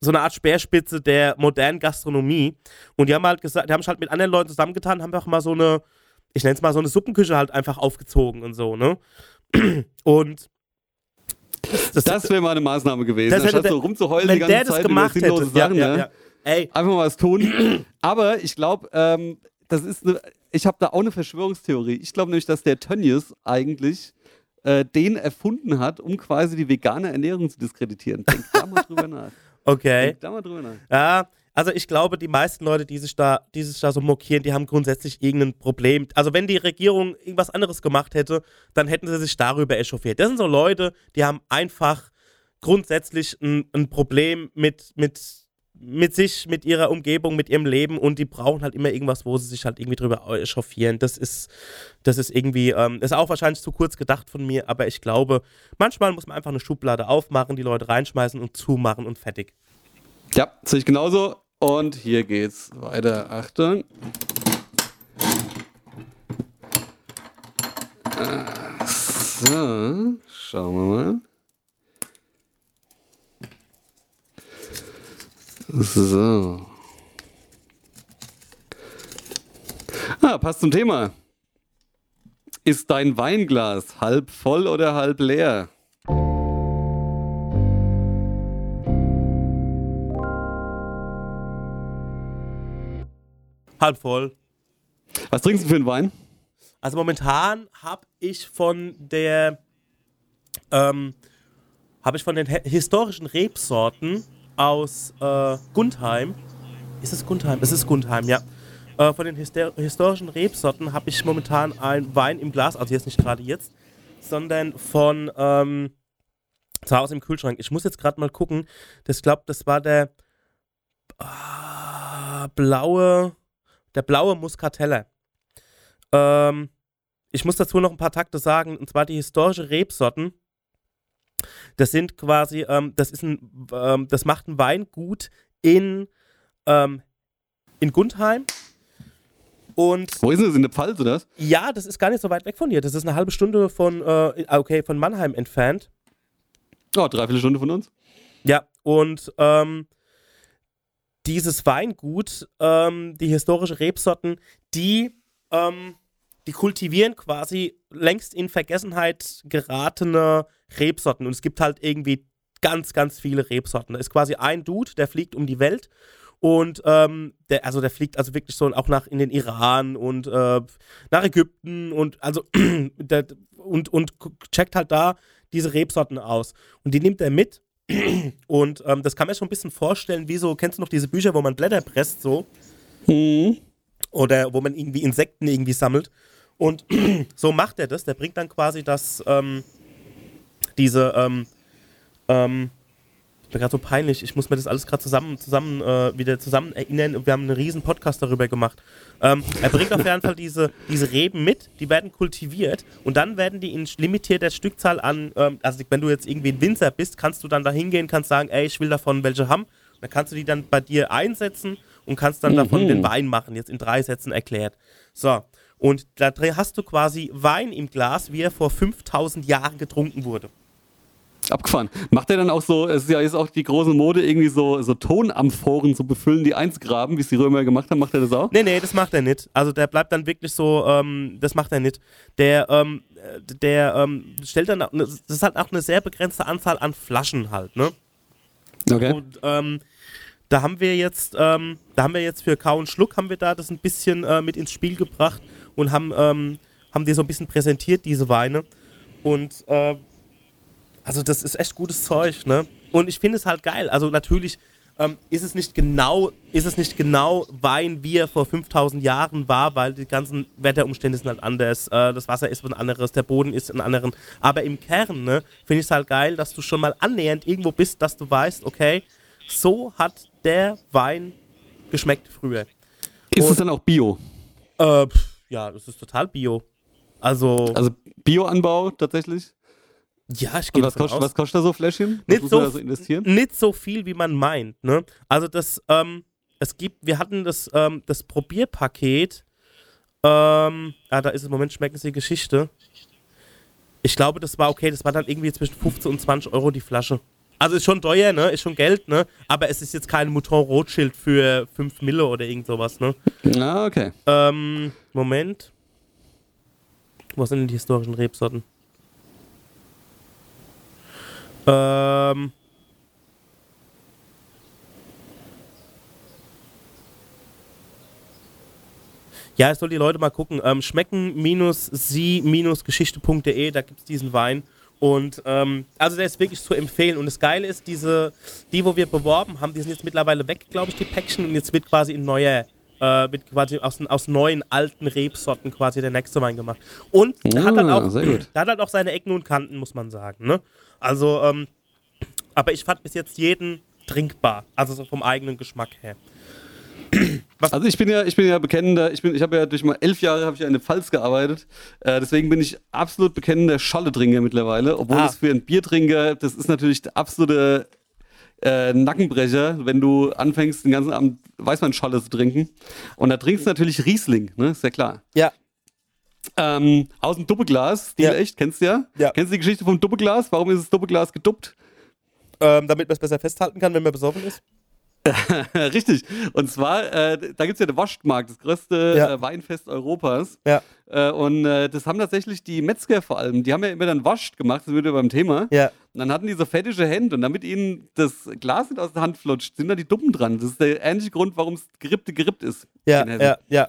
so eine Art Speerspitze der modernen Gastronomie. Und die haben halt gesagt, die haben sich halt mit anderen Leuten zusammengetan, haben auch mal so eine, ich nenne es mal so eine Suppenküche halt einfach aufgezogen und so, ne? Und das, das wäre mal eine Maßnahme gewesen, das anstatt so rumzuheulen die ganze Zeit über sinnlose hätte. Sachen. Ja, ja, ja. Ey. Einfach mal was tun. Aber ich glaube, ähm, das ist eine, ich habe da auch eine Verschwörungstheorie. Ich glaube nämlich, dass der Tönnies eigentlich äh, den erfunden hat, um quasi die vegane Ernährung zu diskreditieren. Denk da mal drüber nach. Okay. Denk da mal drüber nach. Ja, also ich glaube, die meisten Leute, die sich da, die sich da so mokieren, die haben grundsätzlich irgendein Problem. Also wenn die Regierung irgendwas anderes gemacht hätte, dann hätten sie sich darüber echauffiert. Das sind so Leute, die haben einfach grundsätzlich ein, ein Problem mit, mit, mit sich, mit ihrer Umgebung, mit ihrem Leben und die brauchen halt immer irgendwas, wo sie sich halt irgendwie drüber echauffieren. Das ist, das ist irgendwie, ähm, ist auch wahrscheinlich zu kurz gedacht von mir, aber ich glaube, manchmal muss man einfach eine Schublade aufmachen, die Leute reinschmeißen und zumachen und fertig. Ja, sehe ich genauso. Und hier geht's weiter. Achtung. So, schauen wir mal. So. Ah, passt zum Thema. Ist dein Weinglas halb voll oder halb leer? Halb voll. Was trinkst du für einen Wein? Also momentan habe ich von der ähm, habe ich von den historischen Rebsorten aus äh, Gundheim. Ist es Gundheim? Es ist Gundheim, ja. Äh, von den historischen Rebsorten habe ich momentan einen Wein im Glas, also jetzt nicht gerade jetzt, sondern von ähm, zu Hause im Kühlschrank. Ich muss jetzt gerade mal gucken. Das glaube, das war der äh, blaue der blaue Muscatella. Ähm, ich muss dazu noch ein paar Takte sagen, und zwar die historische Rebsorten. Das sind quasi, ähm, das ist ein, ähm, das macht ein Weingut in, ähm, in Gundheim. Und Wo ist das? In der Pfalz, oder? Ja, das ist gar nicht so weit weg von hier. Das ist eine halbe Stunde von, äh, okay, von Mannheim entfernt. Oh, dreiviertel Stunde von uns. Ja, und ähm, dieses Weingut, ähm, die historische Rebsorten, die, ähm, die kultivieren quasi längst in Vergessenheit geratene Rebsorten. Und es gibt halt irgendwie ganz, ganz viele Rebsorten. Da ist quasi ein Dude, der fliegt um die Welt und ähm, der, also der fliegt also wirklich so auch nach in den Iran und äh, nach Ägypten und also der, und, und checkt halt da diese Rebsorten aus. Und die nimmt er mit und ähm, das kann man sich schon ein bisschen vorstellen, wie so, kennst du noch diese Bücher, wo man Blätter presst, so? Mhm. Oder wo man irgendwie Insekten irgendwie sammelt. Und so macht er das. Der bringt dann quasi das, ähm, diese, ähm, ähm, mir gerade so peinlich. Ich muss mir das alles gerade zusammen, zusammen äh, wieder zusammen erinnern. Wir haben einen riesen Podcast darüber gemacht. Ähm, er bringt auf jeden Fall diese, diese Reben mit, die werden kultiviert und dann werden die in limitierter Stückzahl an, ähm, also wenn du jetzt irgendwie ein Winzer bist, kannst du dann da hingehen, kannst sagen, ey, ich will davon welche haben. Dann kannst du die dann bei dir einsetzen und kannst dann mhm. davon den Wein machen, jetzt in drei Sätzen erklärt. So, und da hast du quasi Wein im Glas, wie er vor 5000 Jahren getrunken wurde. Abgefahren. Macht er dann auch so, es ist ja jetzt auch die große Mode, irgendwie so, so Tonamphoren zu befüllen, die einzugraben, wie es die Römer gemacht haben. Macht er das auch? Nee, nee, das macht er nicht. Also der bleibt dann wirklich so, ähm, das macht er nicht. Der, ähm, der ähm, stellt dann, das ist halt auch eine sehr begrenzte Anzahl an Flaschen halt, ne? Okay. Und ähm, da haben wir jetzt, ähm, da haben wir jetzt für Kau und Schluck haben wir da das ein bisschen äh, mit ins Spiel gebracht und haben, ähm, haben die so ein bisschen präsentiert, diese Weine. Und äh, also das ist echt gutes Zeug, ne? Und ich finde es halt geil. Also natürlich ähm, ist es nicht genau, ist es nicht genau Wein, wie er vor 5000 Jahren war, weil die ganzen Wetterumstände sind halt anders. Äh, das Wasser ist ein anderes, der Boden ist ein anderen. Aber im Kern, ne, finde ich es halt geil, dass du schon mal annähernd irgendwo bist, dass du weißt, okay, so hat der Wein geschmeckt früher. Ist Und, es dann auch Bio? Äh, pff, ja, das ist total Bio. Also, also Bioanbau tatsächlich? Ja, ich gehe was, kostet, was kostet da so Fläschchen? Was nicht so, so investieren? Nicht so viel, wie man meint. Ne? Also das, ähm, es gibt, wir hatten das, ähm, das Probierpaket. Ähm, ah, da ist im Moment schmecken Sie Geschichte. Ich glaube, das war okay. Das war dann irgendwie zwischen 15 und 20 Euro die Flasche. Also ist schon teuer, ne? Ist schon Geld, ne? Aber es ist jetzt kein Mouton Rothschild für 5 Mille oder irgend sowas, ne? Ah, okay. Ähm, Moment. Wo sind denn die historischen Rebsorten? Ähm. Ja, es soll die Leute mal gucken. Ähm, schmecken-sie-geschichte.de, da gibt es diesen Wein. Und ähm, also der ist wirklich zu empfehlen. Und das Geile ist, diese, die, wo wir beworben haben, die sind jetzt mittlerweile weg, glaube ich, die Päckchen. Und jetzt wird quasi in neuer, äh, wird quasi aus, aus neuen alten Rebsorten quasi der nächste Wein gemacht. Und der, hat dann ah, auch, hat halt auch seine Ecken und Kanten, muss man sagen. Ne? Also, ähm, aber ich fand bis jetzt jeden trinkbar, also so vom eigenen Geschmack her. Was? Also ich bin ja, ich bin ja bekennender, ich bin, ich habe ja durch mal elf Jahre habe ich ja in der Pfalz gearbeitet, äh, deswegen bin ich absolut bekennender Scholle-Trinker mittlerweile, obwohl ah. es für einen Biertrinker, das ist natürlich der absolute äh, Nackenbrecher, wenn du anfängst, den ganzen Abend Weißweinscholle zu trinken. Und da trinkst du natürlich Riesling, ne? Ist ja klar. Ja. Ähm, aus dem Doppelglas, die ja. echt, kennst du ja? ja? Kennst du die Geschichte vom Doppelglas? Warum ist das Doppelglas geduppt? Ähm, damit man es besser festhalten kann, wenn man besoffen ist. Richtig. Und zwar, äh, da gibt es ja den Waschmarkt, das größte ja. äh, Weinfest Europas. Ja. Äh, und äh, das haben tatsächlich die Metzger vor allem, die haben ja immer dann Wascht gemacht, das wird ja beim Thema. Ja. Und dann hatten die so fettige Hände und damit ihnen das Glas nicht aus der Hand flutscht, sind da die Duppen dran. Das ist der ähnliche Grund, warum es gerippte gerippt ist. Ja, ja, ja.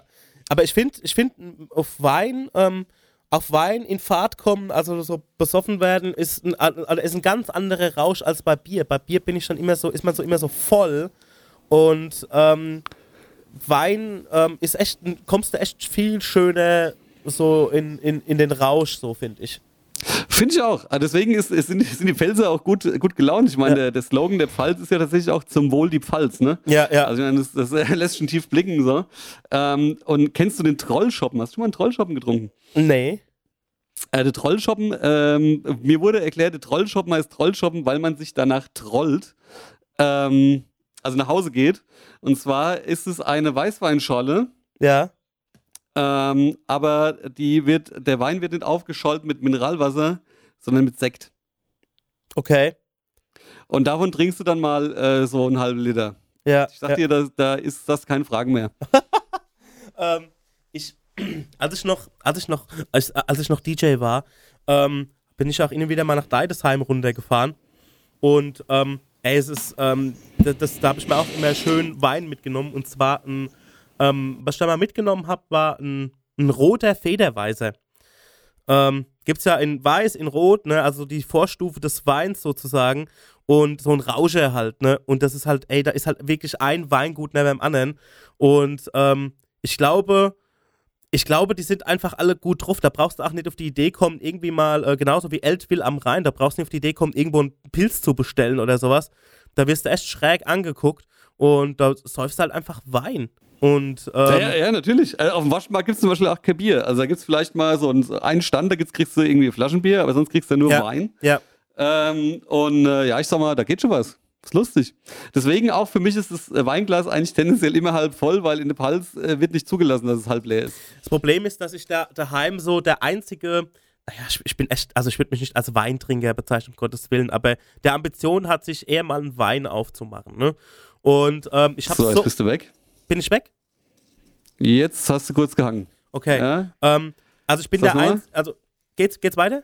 Aber ich finde, ich finde auf Wein, ähm, auf Wein in Fahrt kommen, also so besoffen werden, ist ein, ist ein ganz anderer Rausch als bei Bier. Bei Bier bin ich schon immer so, ist man so immer so voll und ähm, Wein ähm, ist echt, kommst du echt viel schöner so in, in, in den Rausch, so finde ich. Finde ich auch. Ah, deswegen ist, sind, sind die Pfälzer auch gut, gut gelaunt. Ich meine, ja. der, der, Slogan der Pfalz ist ja tatsächlich auch zum Wohl die Pfalz, ne? Ja, ja. Also ich meine, das, das lässt schon tief blicken so. Ähm, und kennst du den Trollschoppen? Hast du mal einen Trollschoppen getrunken? Nee. Äh, der Trollschoppen, ähm, mir wurde erklärt, der Trollschoppen heißt Trollschoppen, weil man sich danach trollt. Ähm, also nach Hause geht. Und zwar ist es eine Weißweinscholle. Ja. Ähm, aber die wird, der Wein wird nicht aufgeschollt mit Mineralwasser, sondern mit Sekt. Okay. Und davon trinkst du dann mal äh, so einen halben Liter. Ja. Ich sag ja. dir, da, da ist das keine Fragen mehr. ähm, ich, als ich noch, als ich noch, als, als ich noch DJ war, ähm, bin ich auch immer wieder mal nach Deidesheim runtergefahren. Und ähm, ey, es ist, ähm, das, das, da habe ich mir auch immer schön Wein mitgenommen. Und zwar ein, ähm, was ich da mal mitgenommen habe, war ein, ein roter Federweißer. Ähm, Gibt es ja in Weiß, in Rot, ne, also die Vorstufe des Weins sozusagen und so ein Rauscher halt, ne, und das ist halt, ey, da ist halt wirklich ein Weingut neben dem anderen und ähm, ich glaube, ich glaube, die sind einfach alle gut drauf. Da brauchst du auch nicht auf die Idee kommen, irgendwie mal, äh, genauso wie Eltville am Rhein, da brauchst du nicht auf die Idee kommen, irgendwo einen Pilz zu bestellen oder sowas. da wirst du echt schräg angeguckt und da säufst du halt einfach Wein. Und, ähm, ja, ja, ja, natürlich. Also auf dem Waschmarkt gibt es zum Beispiel auch kein Bier. Also da gibt es vielleicht mal so einen, Stand, da gibt's, kriegst du irgendwie Flaschenbier, aber sonst kriegst du nur ja, Wein. Ja. Ähm, und äh, ja, ich sag mal, da geht schon was. Ist lustig. Deswegen auch für mich ist das Weinglas eigentlich tendenziell immer halb voll, weil in der Pals äh, wird nicht zugelassen, dass es halb leer ist. Das Problem ist, dass ich da daheim so der einzige, naja, ich, ich bin echt, also ich würde mich nicht als Weintrinker bezeichnen, um Gottes Willen, aber der Ambition hat sich eher mal einen Wein aufzumachen. Ne? Und ähm, ich habe so, so. bist du weg? Bin ich weg? Jetzt hast du kurz gehangen. Okay. Ja? Ähm, also ich bin Sag's der Einzige, also geht's, geht's weiter?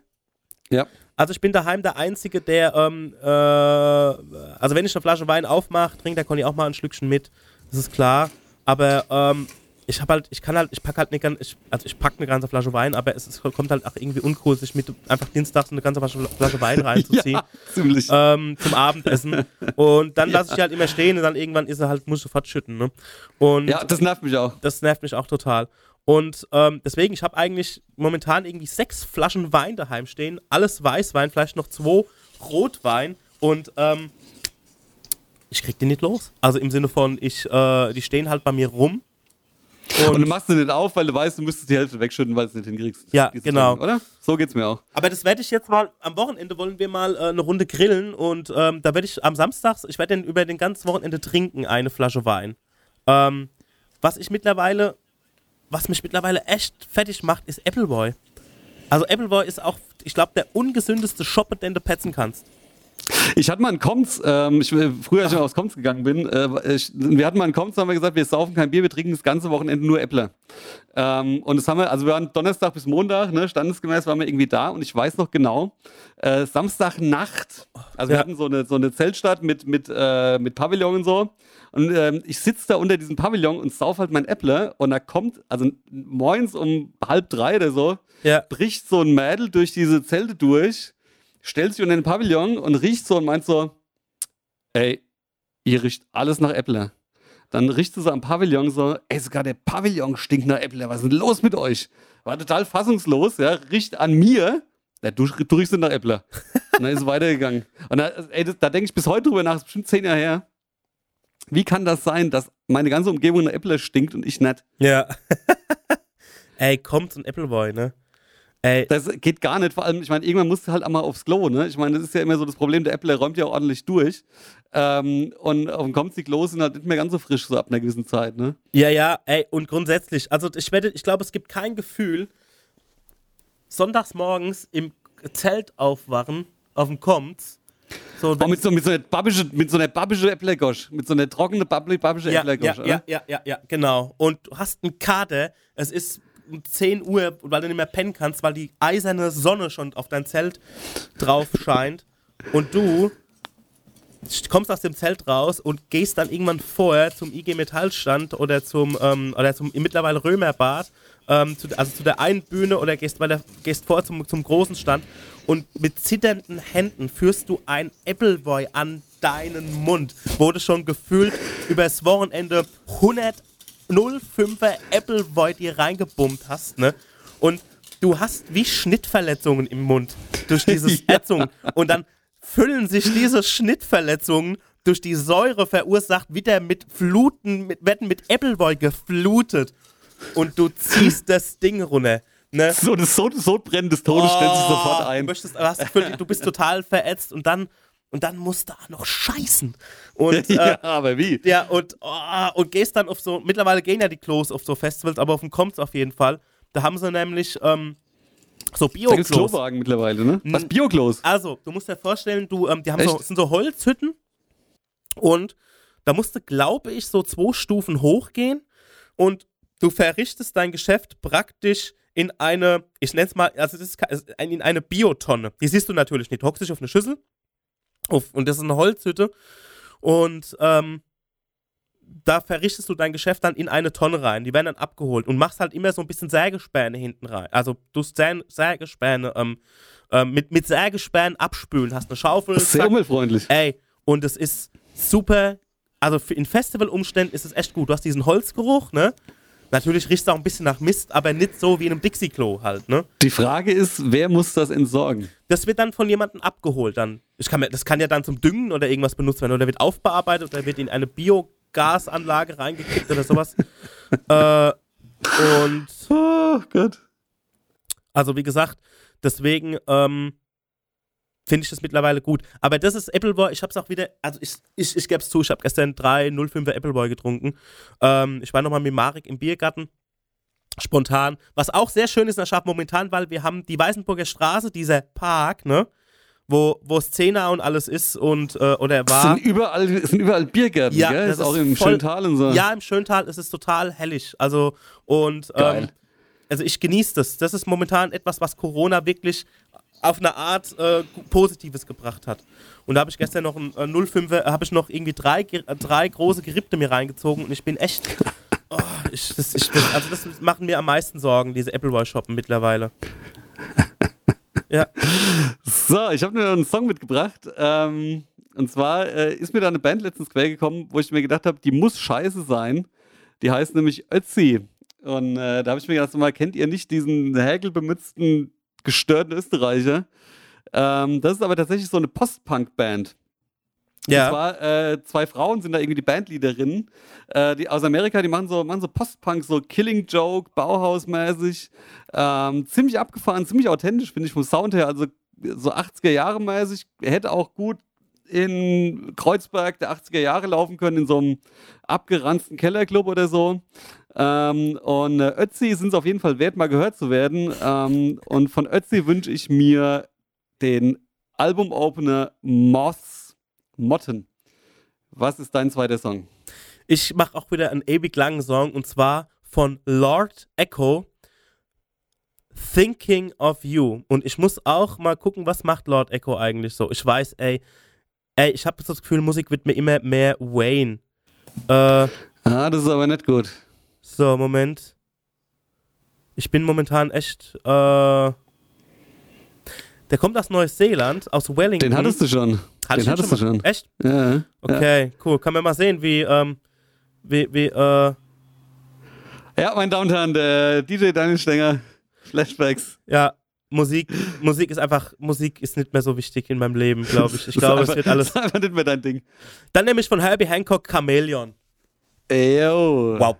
Ja. Also ich bin daheim der Einzige, der, ähm, äh, also wenn ich eine Flasche Wein aufmache, trinkt der Conny auch mal ein Schlückchen mit. Das ist klar. Aber ähm, ich habe halt, ich kann halt, ich packe halt nicht, ich, also ich packe eine ganze Flasche Wein, aber es, es, kommt halt auch irgendwie uncool, sich mit einfach dienstags eine ganze Flasche, Flasche Wein reinzuziehen. ja, ziemlich. Ähm, zum Abendessen. Und dann lasse ich die halt immer stehen und dann irgendwann ist er halt, muss ich sofort schütten. Ne? Und ja, das nervt mich auch. Das nervt mich auch total. Und ähm, deswegen, ich habe eigentlich momentan irgendwie sechs Flaschen Wein daheim stehen. Alles Weißwein, vielleicht noch zwei Rotwein. Und ähm, ich krieg die nicht los. Also im Sinne von, ich, äh, die stehen halt bei mir rum. Und, und, du machst sie nicht auf, weil du weißt, du müsstest die Hälfte wegschütten, weil du es nicht hinkriegst. Ja, genau. Drin, oder? So geht's mir auch. Aber das werde ich jetzt mal, am Wochenende wollen wir mal äh, eine Runde grillen und ähm, da werde ich am Samstag, ich werde über den ganzen Wochenende trinken, eine Flasche Wein. Ähm, was ich mittlerweile was mich mittlerweile echt fertig macht, ist Appleboy. Also Appleboy ist auch, ich glaube, der ungesündeste Shop, den du petzen kannst. Ich hatte mal einen Koms, ähm, ich, früher, als ich aus Koms gegangen bin, äh, ich, wir hatten mal einen Koms, haben wir gesagt, wir saufen kein Bier, wir trinken das ganze Wochenende nur Äppler. Ähm, und das haben wir, also wir waren Donnerstag bis Montag, ne, standesgemäß waren wir irgendwie da und ich weiß noch genau, äh, Samstagnacht, also ja. wir hatten so eine, so eine Zeltstadt mit, mit, äh, mit Pavillon und so und ähm, ich sitze da unter diesem Pavillon und sauf halt mein Äppler und da kommt, also morgens um halb drei oder so, ja. bricht so ein Mädel durch diese Zelte durch stellt sich unter den Pavillon und riecht so und meint so, ey, ihr riecht alles nach Äppler. Dann riecht sie so am Pavillon so, ey, sogar der Pavillon stinkt nach Äppler, was ist denn los mit euch? War total fassungslos, ja, riecht an mir, ja, du, du riechst nach Äppler. Und dann ist es weitergegangen. Und da, ey, das, da denke ich bis heute drüber nach, das ist bestimmt zehn Jahre her. Wie kann das sein, dass meine ganze Umgebung nach Äppler stinkt und ich nicht? Ja. ey, kommt so ein Appleboy, ne? Ey. Das geht gar nicht. Vor allem, ich meine, irgendwann musst du halt auch mal aufs Klo, ne? Ich meine, das ist ja immer so das Problem, der Apple räumt ja ordentlich durch. Ähm, und auf dem kommt die Klos sind halt nicht mehr ganz so frisch, so ab einer gewissen Zeit, ne? Ja, ja, ey, und grundsätzlich, also ich wette, ich glaube, es gibt kein Gefühl, sonntags morgens im Zelt aufwachen, auf dem Kommt, so, oh, mit, so, mit so einer babische, mit so einer babische Äpplegosch, mit so einer trockenen babische ja, Äpplegosch, ja, ja, ja, ja, ja, genau. Und du hast einen Kader, es ist um 10 Uhr, weil du nicht mehr pennen kannst, weil die eiserne Sonne schon auf dein Zelt drauf scheint und du kommst aus dem Zelt raus und gehst dann irgendwann vorher zum IG Metallstand oder zum ähm, oder zum mittlerweile Römerbad, ähm, zu, also zu der einen Bühne oder gehst, weil der, gehst vor zum, zum großen Stand und mit zitternden Händen führst du ein Appleboy an deinen Mund, wo du schon gefühlt übers Wochenende 100 05er Apple Void hier reingebummt hast, ne? Und du hast wie Schnittverletzungen im Mund durch diese ja. Ätzung. Und dann füllen sich diese Schnittverletzungen durch die Säure verursacht wieder mit Fluten, mit, werden mit Appleboy geflutet. Und du ziehst das Ding runter. Ne? So das so, Sodbrennen des Todes oh, stellt sich sofort ein. Du, möchtest, hast Gefühl, du bist total verätzt und dann und dann musst du auch noch scheißen. Und, äh, ja, aber wie? Ja, und, oh, und gehst dann auf so, mittlerweile gehen ja die Klos auf so Festivals, aber auf dem kommt's auf jeden Fall. Da haben sie nämlich ähm, so Bio-Klos. Da Klowagen mittlerweile, ne? Was, Bio-Klos? Also, du musst dir vorstellen, du, ähm, die haben so, sind so Holzhütten und da musst du, glaube ich, so zwei Stufen hochgehen und du verrichtest dein Geschäft praktisch in eine, ich nenne es mal, also das ist in eine Biotonne. Die siehst du natürlich nicht. Du hockst dich auf eine Schüssel, auf, und das ist eine Holzhütte. Und ähm, da verrichtest du dein Geschäft dann in eine Tonne rein. Die werden dann abgeholt und machst halt immer so ein bisschen Sägespäne hinten rein. Also du Sägespäne ähm, ähm, mit, mit Sägespänen abspülen. Hast eine Schaufel. Das ist sehr umweltfreundlich. Ey, und es ist super. Also für, in Festivalumständen ist es echt gut. Du hast diesen Holzgeruch, ne? Natürlich riecht es auch ein bisschen nach Mist, aber nicht so wie in einem Dixie-Klo halt, ne? Die Frage ist, wer muss das entsorgen? Das wird dann von jemandem abgeholt dann. Ich kann, das kann ja dann zum Düngen oder irgendwas benutzt werden oder wird aufbearbeitet oder wird in eine Biogasanlage reingekippt oder sowas. äh, und. Oh Gott. Also, wie gesagt, deswegen ähm, finde ich das mittlerweile gut. Aber das ist Appleboy. Ich habe es auch wieder. Also, ich, ich, ich gebe es zu, ich habe gestern drei 05er Appleboy getrunken. Ähm, ich war nochmal mit Marek im Biergarten. Spontan. Was auch sehr schön ist in der Stadt momentan, weil wir haben die Weißenburger Straße, dieser Park, ne? wo, wo Szene und alles ist und äh, oder war. Es sind überall, es sind überall Biergärten, Ja, gell? das ist auch im voll- Schöntal und so. Ja, im Schöntal ist es total hellig. Also und Geil. ähm, also ich genieße das. Das ist momentan etwas, was Corona wirklich auf eine Art äh, Positives gebracht hat. Und da habe ich gestern noch ein äh, 05er, habe ich noch irgendwie drei, äh, drei große Gerippte mir reingezogen und ich bin echt. Oh, ich, das, ich, das, also das machen mir am meisten Sorgen, diese Appleboy-Shoppen mittlerweile. Ja. So, ich habe mir einen Song mitgebracht. Ähm, und zwar äh, ist mir da eine Band letztens quer gekommen, wo ich mir gedacht habe, die muss scheiße sein. Die heißt nämlich Ötzi. Und äh, da habe ich mir gedacht, mal, kennt ihr nicht diesen häkelbemützten, gestörten Österreicher? Ähm, das ist aber tatsächlich so eine Post-Punk-Band. Und Ja. zwar äh, zwei Frauen sind da irgendwie die Bandleaderinnen, äh, die aus Amerika, die machen so, machen so Post-Punk, so Killing Joke, Bauhaus-mäßig, ähm, ziemlich abgefahren, ziemlich authentisch, finde ich vom Sound her, also so 80er Jahre mäßig, hätte auch gut in Kreuzberg der 80er Jahre laufen können, in so einem abgeranzten Kellerclub oder so. Ähm, und äh, Ötzi sind es auf jeden Fall wert, mal gehört zu werden. Ähm, und von Ötzi wünsche ich mir den Album-Opener Moths Motten. Was ist dein zweiter Song? Ich mache auch wieder einen ewig langen Song und zwar von Lord Echo. Thinking of You. Und ich muss auch mal gucken, was macht Lord Echo eigentlich so. Ich weiß, ey, ey, ich habe das Gefühl, Musik wird mir immer mehr Wayne. Äh, Ah, das ist aber nicht gut. So, Moment. Ich bin momentan echt, äh, der kommt aus Neuseeland, aus Wellington. Den hattest du schon. Hatte den hattest du mal? schon. Echt? Ja. Okay, cool. Kann man mal sehen, wie, ähm, wie, wie, äh, ja, meine Damen und Herren, der DJ Daniel Stenger, Flashbacks. ja, Musik, Musik ist einfach, Musik ist nicht mehr so wichtig in meinem Leben, glaube ich. Ich glaube, es wird alles. Das ist einfach nicht mehr dein Ding. Dann nehme ich von Herbie Hancock Chameleon. Eyo. Wow,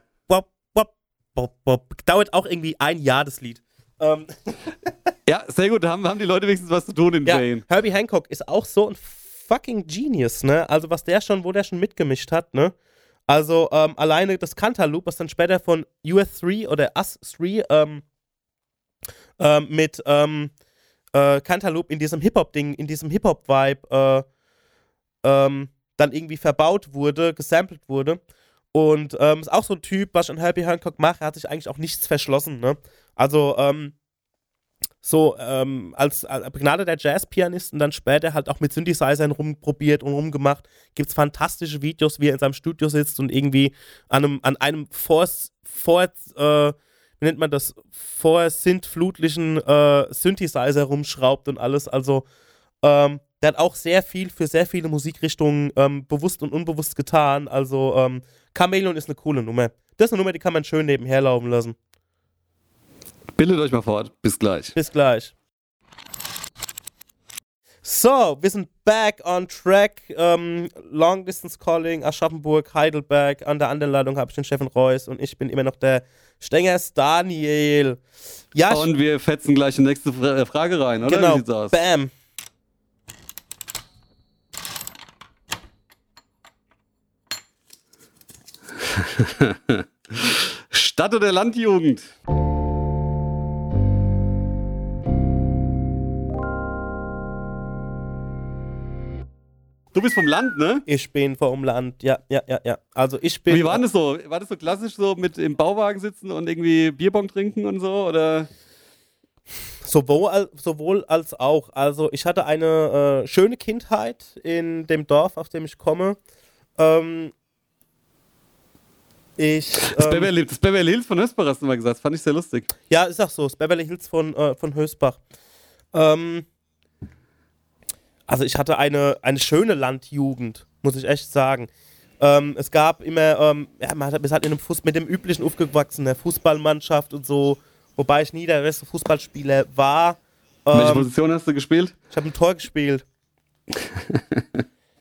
wow, wow. Dauert auch irgendwie ein Jahr, das Lied. Ähm, Ja, sehr gut. Da haben, haben die Leute wenigstens was zu tun in ja, Jane. Herbie Hancock ist auch so ein fucking Genius, ne? Also, was der schon, wo der schon mitgemischt hat, ne? Also, ähm, alleine das Cantaloupe, was dann später von US3 oder Us3 ähm, ähm, mit ähm, äh, Cantaloupe in diesem Hip-Hop-Ding, in diesem Hip-Hop-Vibe äh, ähm, dann irgendwie verbaut wurde, gesampelt wurde. Und ähm, ist auch so ein Typ, was ich an Herbie Hancock mache, hat sich eigentlich auch nichts verschlossen, ne? Also, ähm, so ähm, als, als begnadeter Jazzpianist und dann später halt auch mit Synthesizern rumprobiert und rumgemacht. Gibt es fantastische Videos, wie er in seinem Studio sitzt und irgendwie an einem, an einem vor, vor äh, wie nennt man das, vor synthflutlichen äh, Synthesizer rumschraubt und alles. Also ähm, der hat auch sehr viel für sehr viele Musikrichtungen ähm, bewusst und unbewusst getan. Also ähm, Chameleon ist eine coole Nummer. Das ist eine Nummer, die kann man schön nebenher laufen lassen. Bildet euch mal fort. Bis gleich. Bis gleich. So, wir sind back on track. Ähm, Long Distance Calling, Aschaffenburg, Heidelberg. An der anderen Leitung habe ich den Steffen Reus und ich bin immer noch der Stengers Daniel. Ja, Und wir fetzen gleich die nächste äh, Frage rein, oder? genau. Wie sieht's aus? Bam. Stadt oder Landjugend? Du bist vom Land, ne? Ich bin vom Land. Ja, ja, ja, ja. Also ich bin. Wie war das so? War das so klassisch so mit im Bauwagen sitzen und irgendwie Bierbong trinken und so? Oder? Sowohl, sowohl als auch. Also ich hatte eine äh, schöne Kindheit in dem Dorf, aus dem ich komme. Ähm, ich. Das, Ähm, Beverly, das Beverly Hills von Hösbach hast du mal gesagt. Das fand ich sehr lustig. ja, ist auch so. Das Beverly Hills von, äh, von Hösbach. Ähm, also ich hatte eine, eine schöne Landjugend, muss ich echt sagen. Ähm, es gab immer, ähm, ja, man hat, wir sind in einem Fuß, mit dem üblichen aufgewachsen, der Fußballmannschaft und so, wobei ich nie der beste Fußballspieler war. Welche Ähm, Position hast du gespielt? ich habe ein Tor gespielt.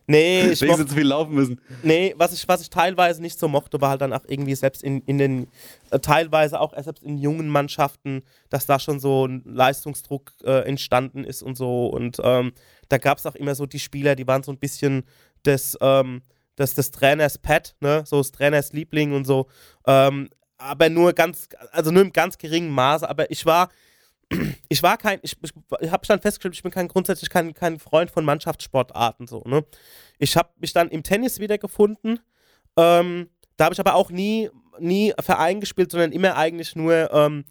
nee, ich Wegen sie zu viel laufen müssen. nee was, ich, was ich teilweise nicht so mochte, war halt dann auch irgendwie selbst in, in den, äh, teilweise auch selbst in jungen Mannschaften, dass da schon so ein Leistungsdruck äh, entstanden ist und so. Und ähm, da gab es auch immer so die Spieler, die waren so ein bisschen des, ähm, des, des Trainers Pet, ne? so des Trainers Liebling und so. Ähm, aber nur ganz, also nur im ganz geringen Maße. Aber ich war, ich war kein, ich, ich, habe dann festgestellt, ich bin kein, grundsätzlich kein, kein Freund von Mannschaftssportarten so, ne? Ich habe mich dann im Tennis wiedergefunden. Ähm, da habe ich aber auch nie, nie Verein gespielt, sondern immer eigentlich nur, ähm,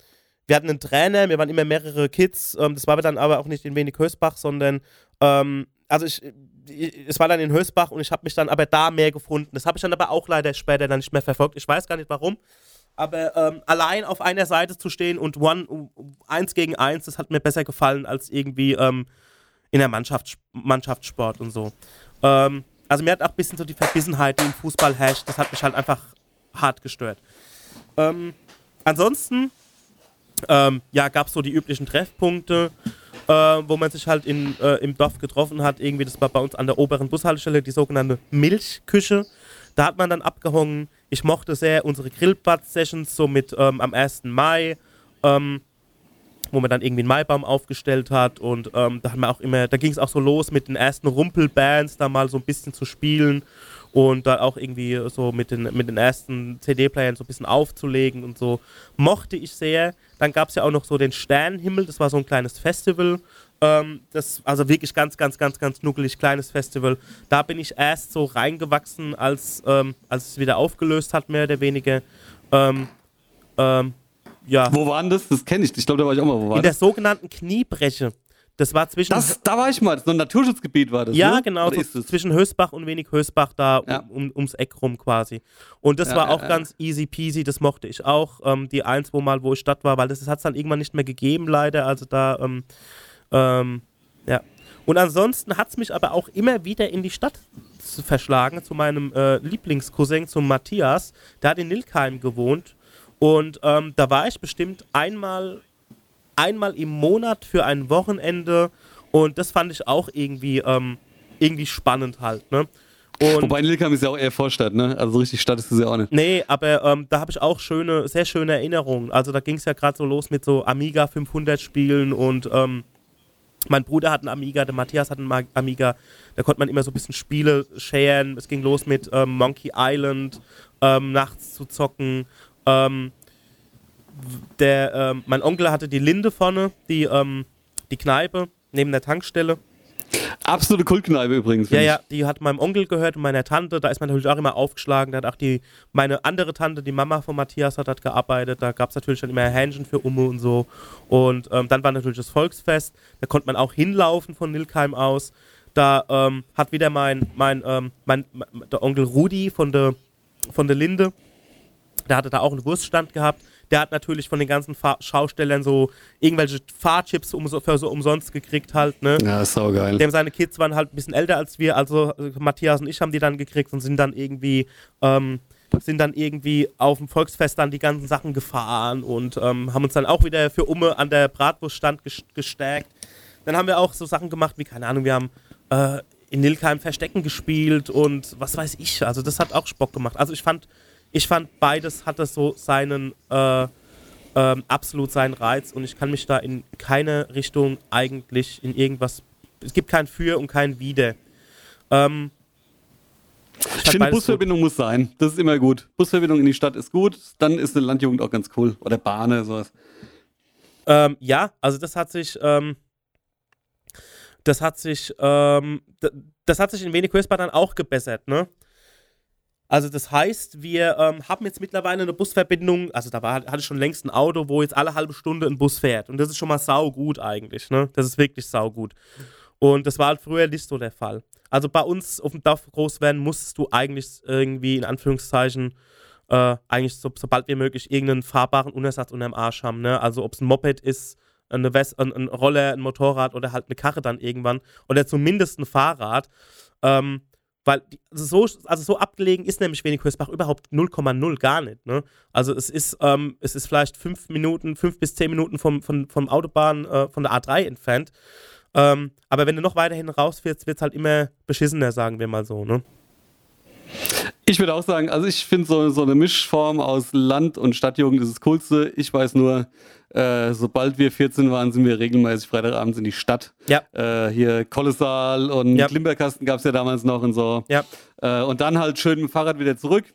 wir hatten einen Trainer, wir waren immer mehrere Kids. Ähm, das war dann aber auch nicht in Wenig Hösbach, sondern, ähm, also ich, ich, es war dann in Hösbach und ich habe mich dann aber da mehr gefunden. Das habe ich dann aber auch leider später dann nicht mehr verfolgt. Ich weiß gar nicht warum. Aber ähm, allein auf einer Seite zu stehen und one, eins gegen eins, das hat mir besser gefallen als irgendwie ähm, in der Mannschafts Mannschaftssport und so. Ähm, also mir hat auch ein bisschen so die Verbissenheit, die im Fußball herrscht, das hat mich halt einfach hart gestört. Ähm, ansonsten, ähm, ja, gab es so die üblichen Treffpunkte, äh, wo man sich halt in, äh, im Dorf getroffen hat. Irgendwie, das war bei uns an der oberen Bushaltestelle, die sogenannte Milchküche. Da hat man dann abgehangen. Ich mochte sehr unsere Grillbad-Sessions, so mit ähm, am 1. Mai, ähm, wo man dann irgendwie einen Maibaum aufgestellt hat. Und ähm, da hat man auch immer, da ging es auch so los mit den ersten Rumpelbands, da mal so ein bisschen zu spielen und da auch irgendwie so mit den, mit den ersten CD-Playern so ein bisschen aufzulegen und so. Mochte ich sehr. Dann gab es ja auch noch so den Sternenhimmel, das war so ein kleines Festival. Ähm, das, also wirklich ganz, ganz, ganz, ganz nuckelig kleines Festival. Da bin ich erst so reingewachsen, als, ähm, als es wieder aufgelöst hat, mehr oder weniger. Ähm, ähm, ja. Wo war denn das? Das kenne ich. Ich glaube, da war ich auch mal. Wo war In der das? sogenannten Kniebreche. Das war zwischen. das? Da war ich mal. Das ist so ein Naturschutzgebiet war das. ja, ne? genau, so zwischen Hösbach und wenig Hösbach da Ja. um, ums Eck rum quasi. Und das Ja, war ja, auch ganz easy peasy, das mochte ich auch. Ähm, die ein, zwei Mal, wo ich Stadt war, weil das hat es dann irgendwann nicht mehr gegeben, leider. Also da, ähm, ähm, ja. Und ansonsten hat es mich aber auch immer wieder in die Stadt verschlagen, zu meinem äh, Lieblingscousin, zum Matthias. Der hat in Nilkheim gewohnt. Und ähm, da war ich bestimmt einmal, einmal im Monat für ein Wochenende. Und das fand ich auch irgendwie, ähm, irgendwie spannend halt. Ne? Und Wobei Lilkam ist ja auch eher Vorstadt, ne? Also so richtig Stadt ist es ja auch nicht. Nee, aber ähm, da habe ich auch schöne, sehr schöne Erinnerungen. Also da ging es ja gerade so los mit so Amiga 500 Spielen und ähm, mein Bruder hat einen Amiga, der Matthias hat einen Amiga. Da konnte man immer so ein bisschen Spiele sharen. Es ging los mit ähm, Monkey Island, ähm, nachts zu zocken. Ähm, der, ähm, mein Onkel hatte die Linde vorne, die, ähm, die Kneipe neben der Tankstelle. Absolute Kultkneipe übrigens. Ja, find ja, die hat meinem Onkel gehört und meiner Tante. Da ist man natürlich auch immer aufgeschlagen. Da hat auch die, meine andere Tante, die Mama von Matthias, hat dort gearbeitet. Da gab es natürlich dann immer Hähnchen für Umme und so. Und ähm, dann war natürlich das Volksfest. Da konnte man auch hinlaufen von Nilkheim aus. Da ähm, hat wieder mein, mein, ähm, mein, mein der Onkel Rudi von der von der Linde, der hatte da auch einen Wurststand gehabt. Der hat natürlich von den ganzen Fa Schaustellern so irgendwelche Fahrchips um, für so umsonst gekriegt halt, ne? Ja, ist saugeil. Dem seine Kids waren halt ein bisschen älter als wir, also äh, Matthias und ich haben die dann gekriegt und sind dann irgendwie, ähm, sind dann irgendwie auf dem Volksfest dann die ganzen Sachen gefahren und ähm, haben uns dann auch wieder für Umme an der Bratwurststand ges- gestärkt. Dann haben wir auch so Sachen gemacht wie, keine Ahnung, wir haben äh, in Nilkheim Verstecken gespielt und was weiß ich, also das hat auch Spock gemacht. Also ich fand, ich fand beides hatte so seinen, äh, ähm, absolut seinen Reiz und ich kann mich da in keine Richtung eigentlich in irgendwas. Es gibt kein Für und kein Wider. Ähm, Ich fand finde, Busverbindung muss sein. Das ist immer gut. Busverbindung in die Stadt ist gut. Dann ist eine Landjugend auch ganz cool. Oder Bahne, sowas. Ähm, ja, also das hat sich, ähm, das hat sich, ähm, das hat sich in wenig Höchstbad dann auch gebessert, ne? Also das heißt, wir ähm, haben jetzt mittlerweile eine Busverbindung, also da war, hatte ich schon längst ein Auto, wo jetzt alle halbe Stunde ein Bus fährt. Und das ist schon mal saugut eigentlich, ne? Das ist wirklich saugut. Und das war halt früher nicht so der Fall. Also bei uns auf dem Dorf groß werden, musstest du eigentlich irgendwie in Anführungszeichen äh, eigentlich so, sobald wie möglich irgendeinen fahrbaren Untersatz unterm Arsch haben. Ne? Also ob es ein Moped ist, eine West ein, ein Roller, ein Motorrad oder halt eine Karre dann irgendwann oder zumindest ein Fahrrad. Ähm, weil die, also, so, also so abgelegen ist nämlich Wenigkürsbach überhaupt 0,0 gar nicht. Ne? Also es ist, ähm, es ist vielleicht fünf Minuten, fünf bis zehn Minuten vom, vom, vom Autobahn, äh, von der A3 entfernt. Ähm, aber wenn du noch weiterhin rausfährst, wird es halt immer beschissener, sagen wir mal so. Ne? Ich würde auch sagen, also ich finde so, so eine Mischform aus Land- und Stadtjugend ist das Coolste. Ich weiß nur, äh, sobald wir 14 waren, sind wir regelmäßig Freitagabends in die Stadt. Ja. Äh, hier Kolossal und Ja. Klimperkasten gab es ja damals noch und so. Ja. Äh, und dann halt schön mit dem Fahrrad wieder zurück.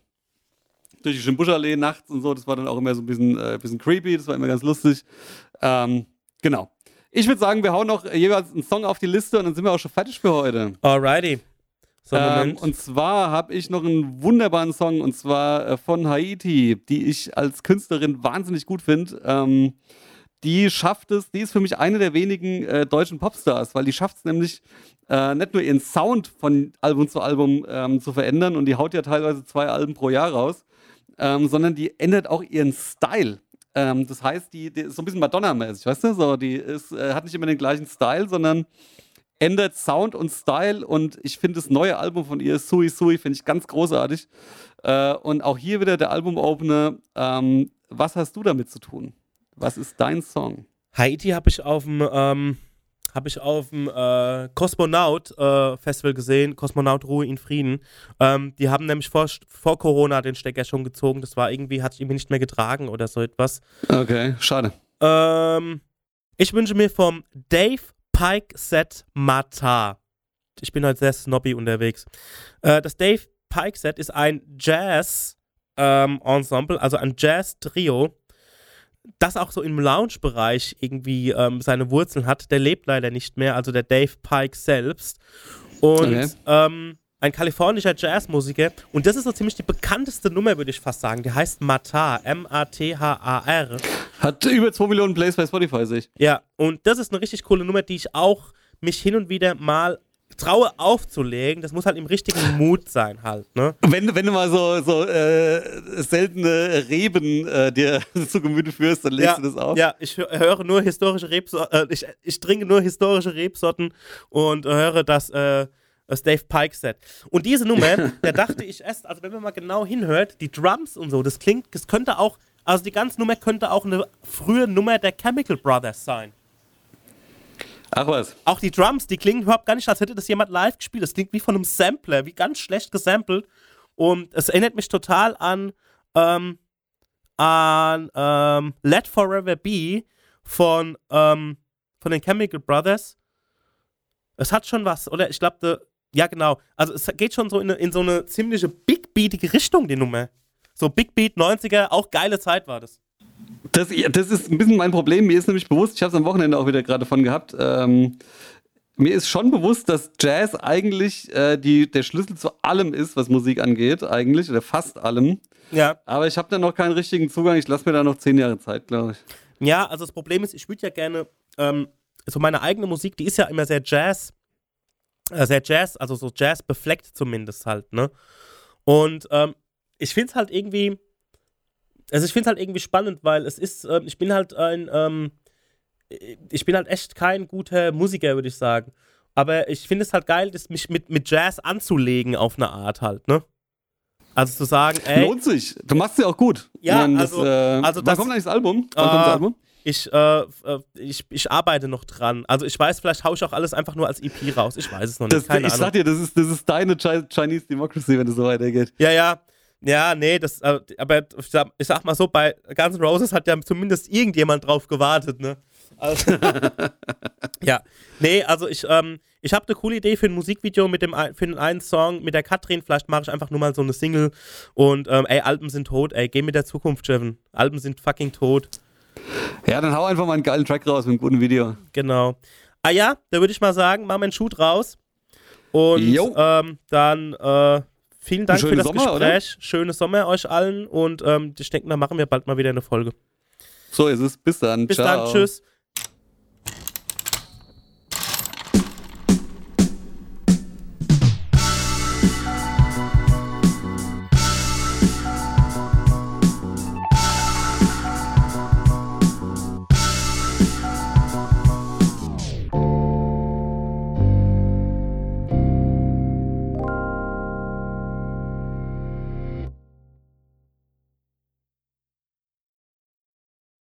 Durch die Schimbuschallee nachts und so. Das war dann auch immer so ein bisschen, äh, bisschen creepy. Das war immer ganz lustig. Ähm, genau. Ich würde sagen, wir hauen noch jeweils einen Song auf die Liste und dann sind wir auch schon fertig für heute. Alrighty. Ähm, und zwar habe ich noch einen wunderbaren Song und zwar äh, von Haiti, die ich als Künstlerin wahnsinnig gut finde. Ähm, die schafft es, die ist für mich eine der wenigen äh, deutschen Popstars, weil die schafft es nämlich äh, nicht nur ihren Sound von Album zu Album ähm, zu verändern und die haut ja teilweise zwei Alben pro Jahr raus, ähm, sondern die ändert auch ihren Style. Ähm, das heißt, die, die ist so ein bisschen Madonna-mäßig, weißt du? So, die ist, äh, hat nicht immer den gleichen Style, sondern ändert Sound und Style und ich finde das neue Album von ihr, Sui Sui, finde ich ganz großartig. Äh, und auch hier wieder der Album-Opener. Ähm, was hast du damit zu tun? Was ist dein Song? Haiti habe ich auf dem ähm, habe ich auf dem äh, Kosmonaut äh, Festival gesehen, Kosmonaut Ruhe in Frieden. Ähm, die haben nämlich vor, vor Corona den Stecker schon gezogen. Das war irgendwie, hat sich irgendwie nicht mehr getragen oder so etwas. Okay, schade. Ähm, ich wünsche mir vom Dave Pike Set Mata. Ich bin heute sehr snobby unterwegs. Äh, das Dave Pike Set ist ein Jazz-Ensemble, also ein Jazz-Trio, das auch so im Lounge-Bereich irgendwie ähm, seine Wurzeln hat. Der lebt leider nicht mehr, also der Dave Pike selbst. Und Okay. ähm, ein kalifornischer Jazzmusiker. Und das ist so ziemlich die bekannteste Nummer, würde ich fast sagen. Die heißt Matar, M-A-T-H-A-R. Hat über 2 Millionen Plays bei Spotify, sehe ich. Ja, und das ist eine richtig coole Nummer, die ich auch mich hin und wieder mal traue aufzulegen. Das muss halt im richtigen Mut sein halt, ne? Wenn, wenn du mal so, so äh, seltene Reben äh, dir zu Gemüte führst, dann legst ja, du das auf. Ja, ich hö- höre nur historische Rebsorten, äh, ich, ich trinke nur historische Rebsorten und höre das, äh, das Dave Pike Set. Und diese Nummer, da dachte ich erst, also wenn man mal genau hinhört, die Drums und so, das klingt, das könnte auch, also die ganze Nummer könnte auch eine frühe Nummer der Chemical Brothers sein. Ach was. Auch die Drums, die klingen überhaupt gar nicht, als hätte das jemand live gespielt. Das klingt wie von einem Sampler, wie ganz schlecht gesampelt. Und es erinnert mich total an, ähm, an ähm, Let Forever Be von, ähm, von den Chemical Brothers. Es hat schon was, oder? Ich glaube, ja genau. Also es geht schon so in, in so eine ziemliche Big Beatige Richtung, die Nummer. So Big Beat 90er, auch geile Zeit war das. Das, das ist ein bisschen mein Problem. Mir ist nämlich bewusst, ich habe es am Wochenende auch wieder gerade davon gehabt, ähm, mir ist schon bewusst, dass Jazz eigentlich äh, die, der Schlüssel zu allem ist, was Musik angeht, eigentlich, oder fast allem. Ja. Aber ich habe da noch keinen richtigen Zugang. Ich lasse mir da noch zehn Jahre Zeit, glaube ich. Ja, also das Problem ist, ich würde ja gerne, ähm, so meine eigene Musik, die ist ja immer sehr Jazz, sehr Jazz, also so Jazz befleckt zumindest halt, ne? Und ähm, ich finde es halt irgendwie, also ich finde es halt irgendwie spannend, weil es ist, ähm, ich bin halt ein, ähm, ich bin halt echt kein guter Musiker, würde ich sagen. Aber ich finde es halt geil, das mich mit, mit Jazz anzulegen auf eine Art halt, ne? Also zu sagen, ey, Lohnt sich. Du machst ja auch gut. Ja, meine, das, also- äh, also wann das- kommt eigentlich das Album? Wann Äh, kommt das Album? Ich, äh, äh, ich, ich arbeite noch dran. Also ich weiß, vielleicht haue ich auch alles einfach nur als EP raus. Ich weiß es noch nicht. Das, Keine ich Ahnung. sag dir, das ist, das ist deine Chi- Chinese Democracy, wenn es so weitergeht. Ja, ja. Ja, nee, das, äh, aber ich sag, ich sag mal so, bei Guns N' Roses hat ja zumindest irgendjemand drauf gewartet, ne? Also, ja. Nee, also ich, ähm, ich habe eine coole Idee für ein Musikvideo mit dem für den einen Song mit der Katrin. Vielleicht mache ich einfach nur mal so eine Single. Und ähm, ey, Alben sind tot, ey, geh mit der Zukunft, Jevin. Alben sind fucking tot. Ja, dann hau einfach mal einen geilen Track raus mit einem guten Video. Genau. Ah ja, da würde ich mal sagen, machen wir einen Shoot raus. Und ähm, dann äh, vielen Dank für das Sommer, Gespräch. Schönes Sommer euch allen und ähm, ich denke, dann machen wir bald mal wieder eine Folge. So ist es. Bis dann. Bis Ciao. dann, tschüss.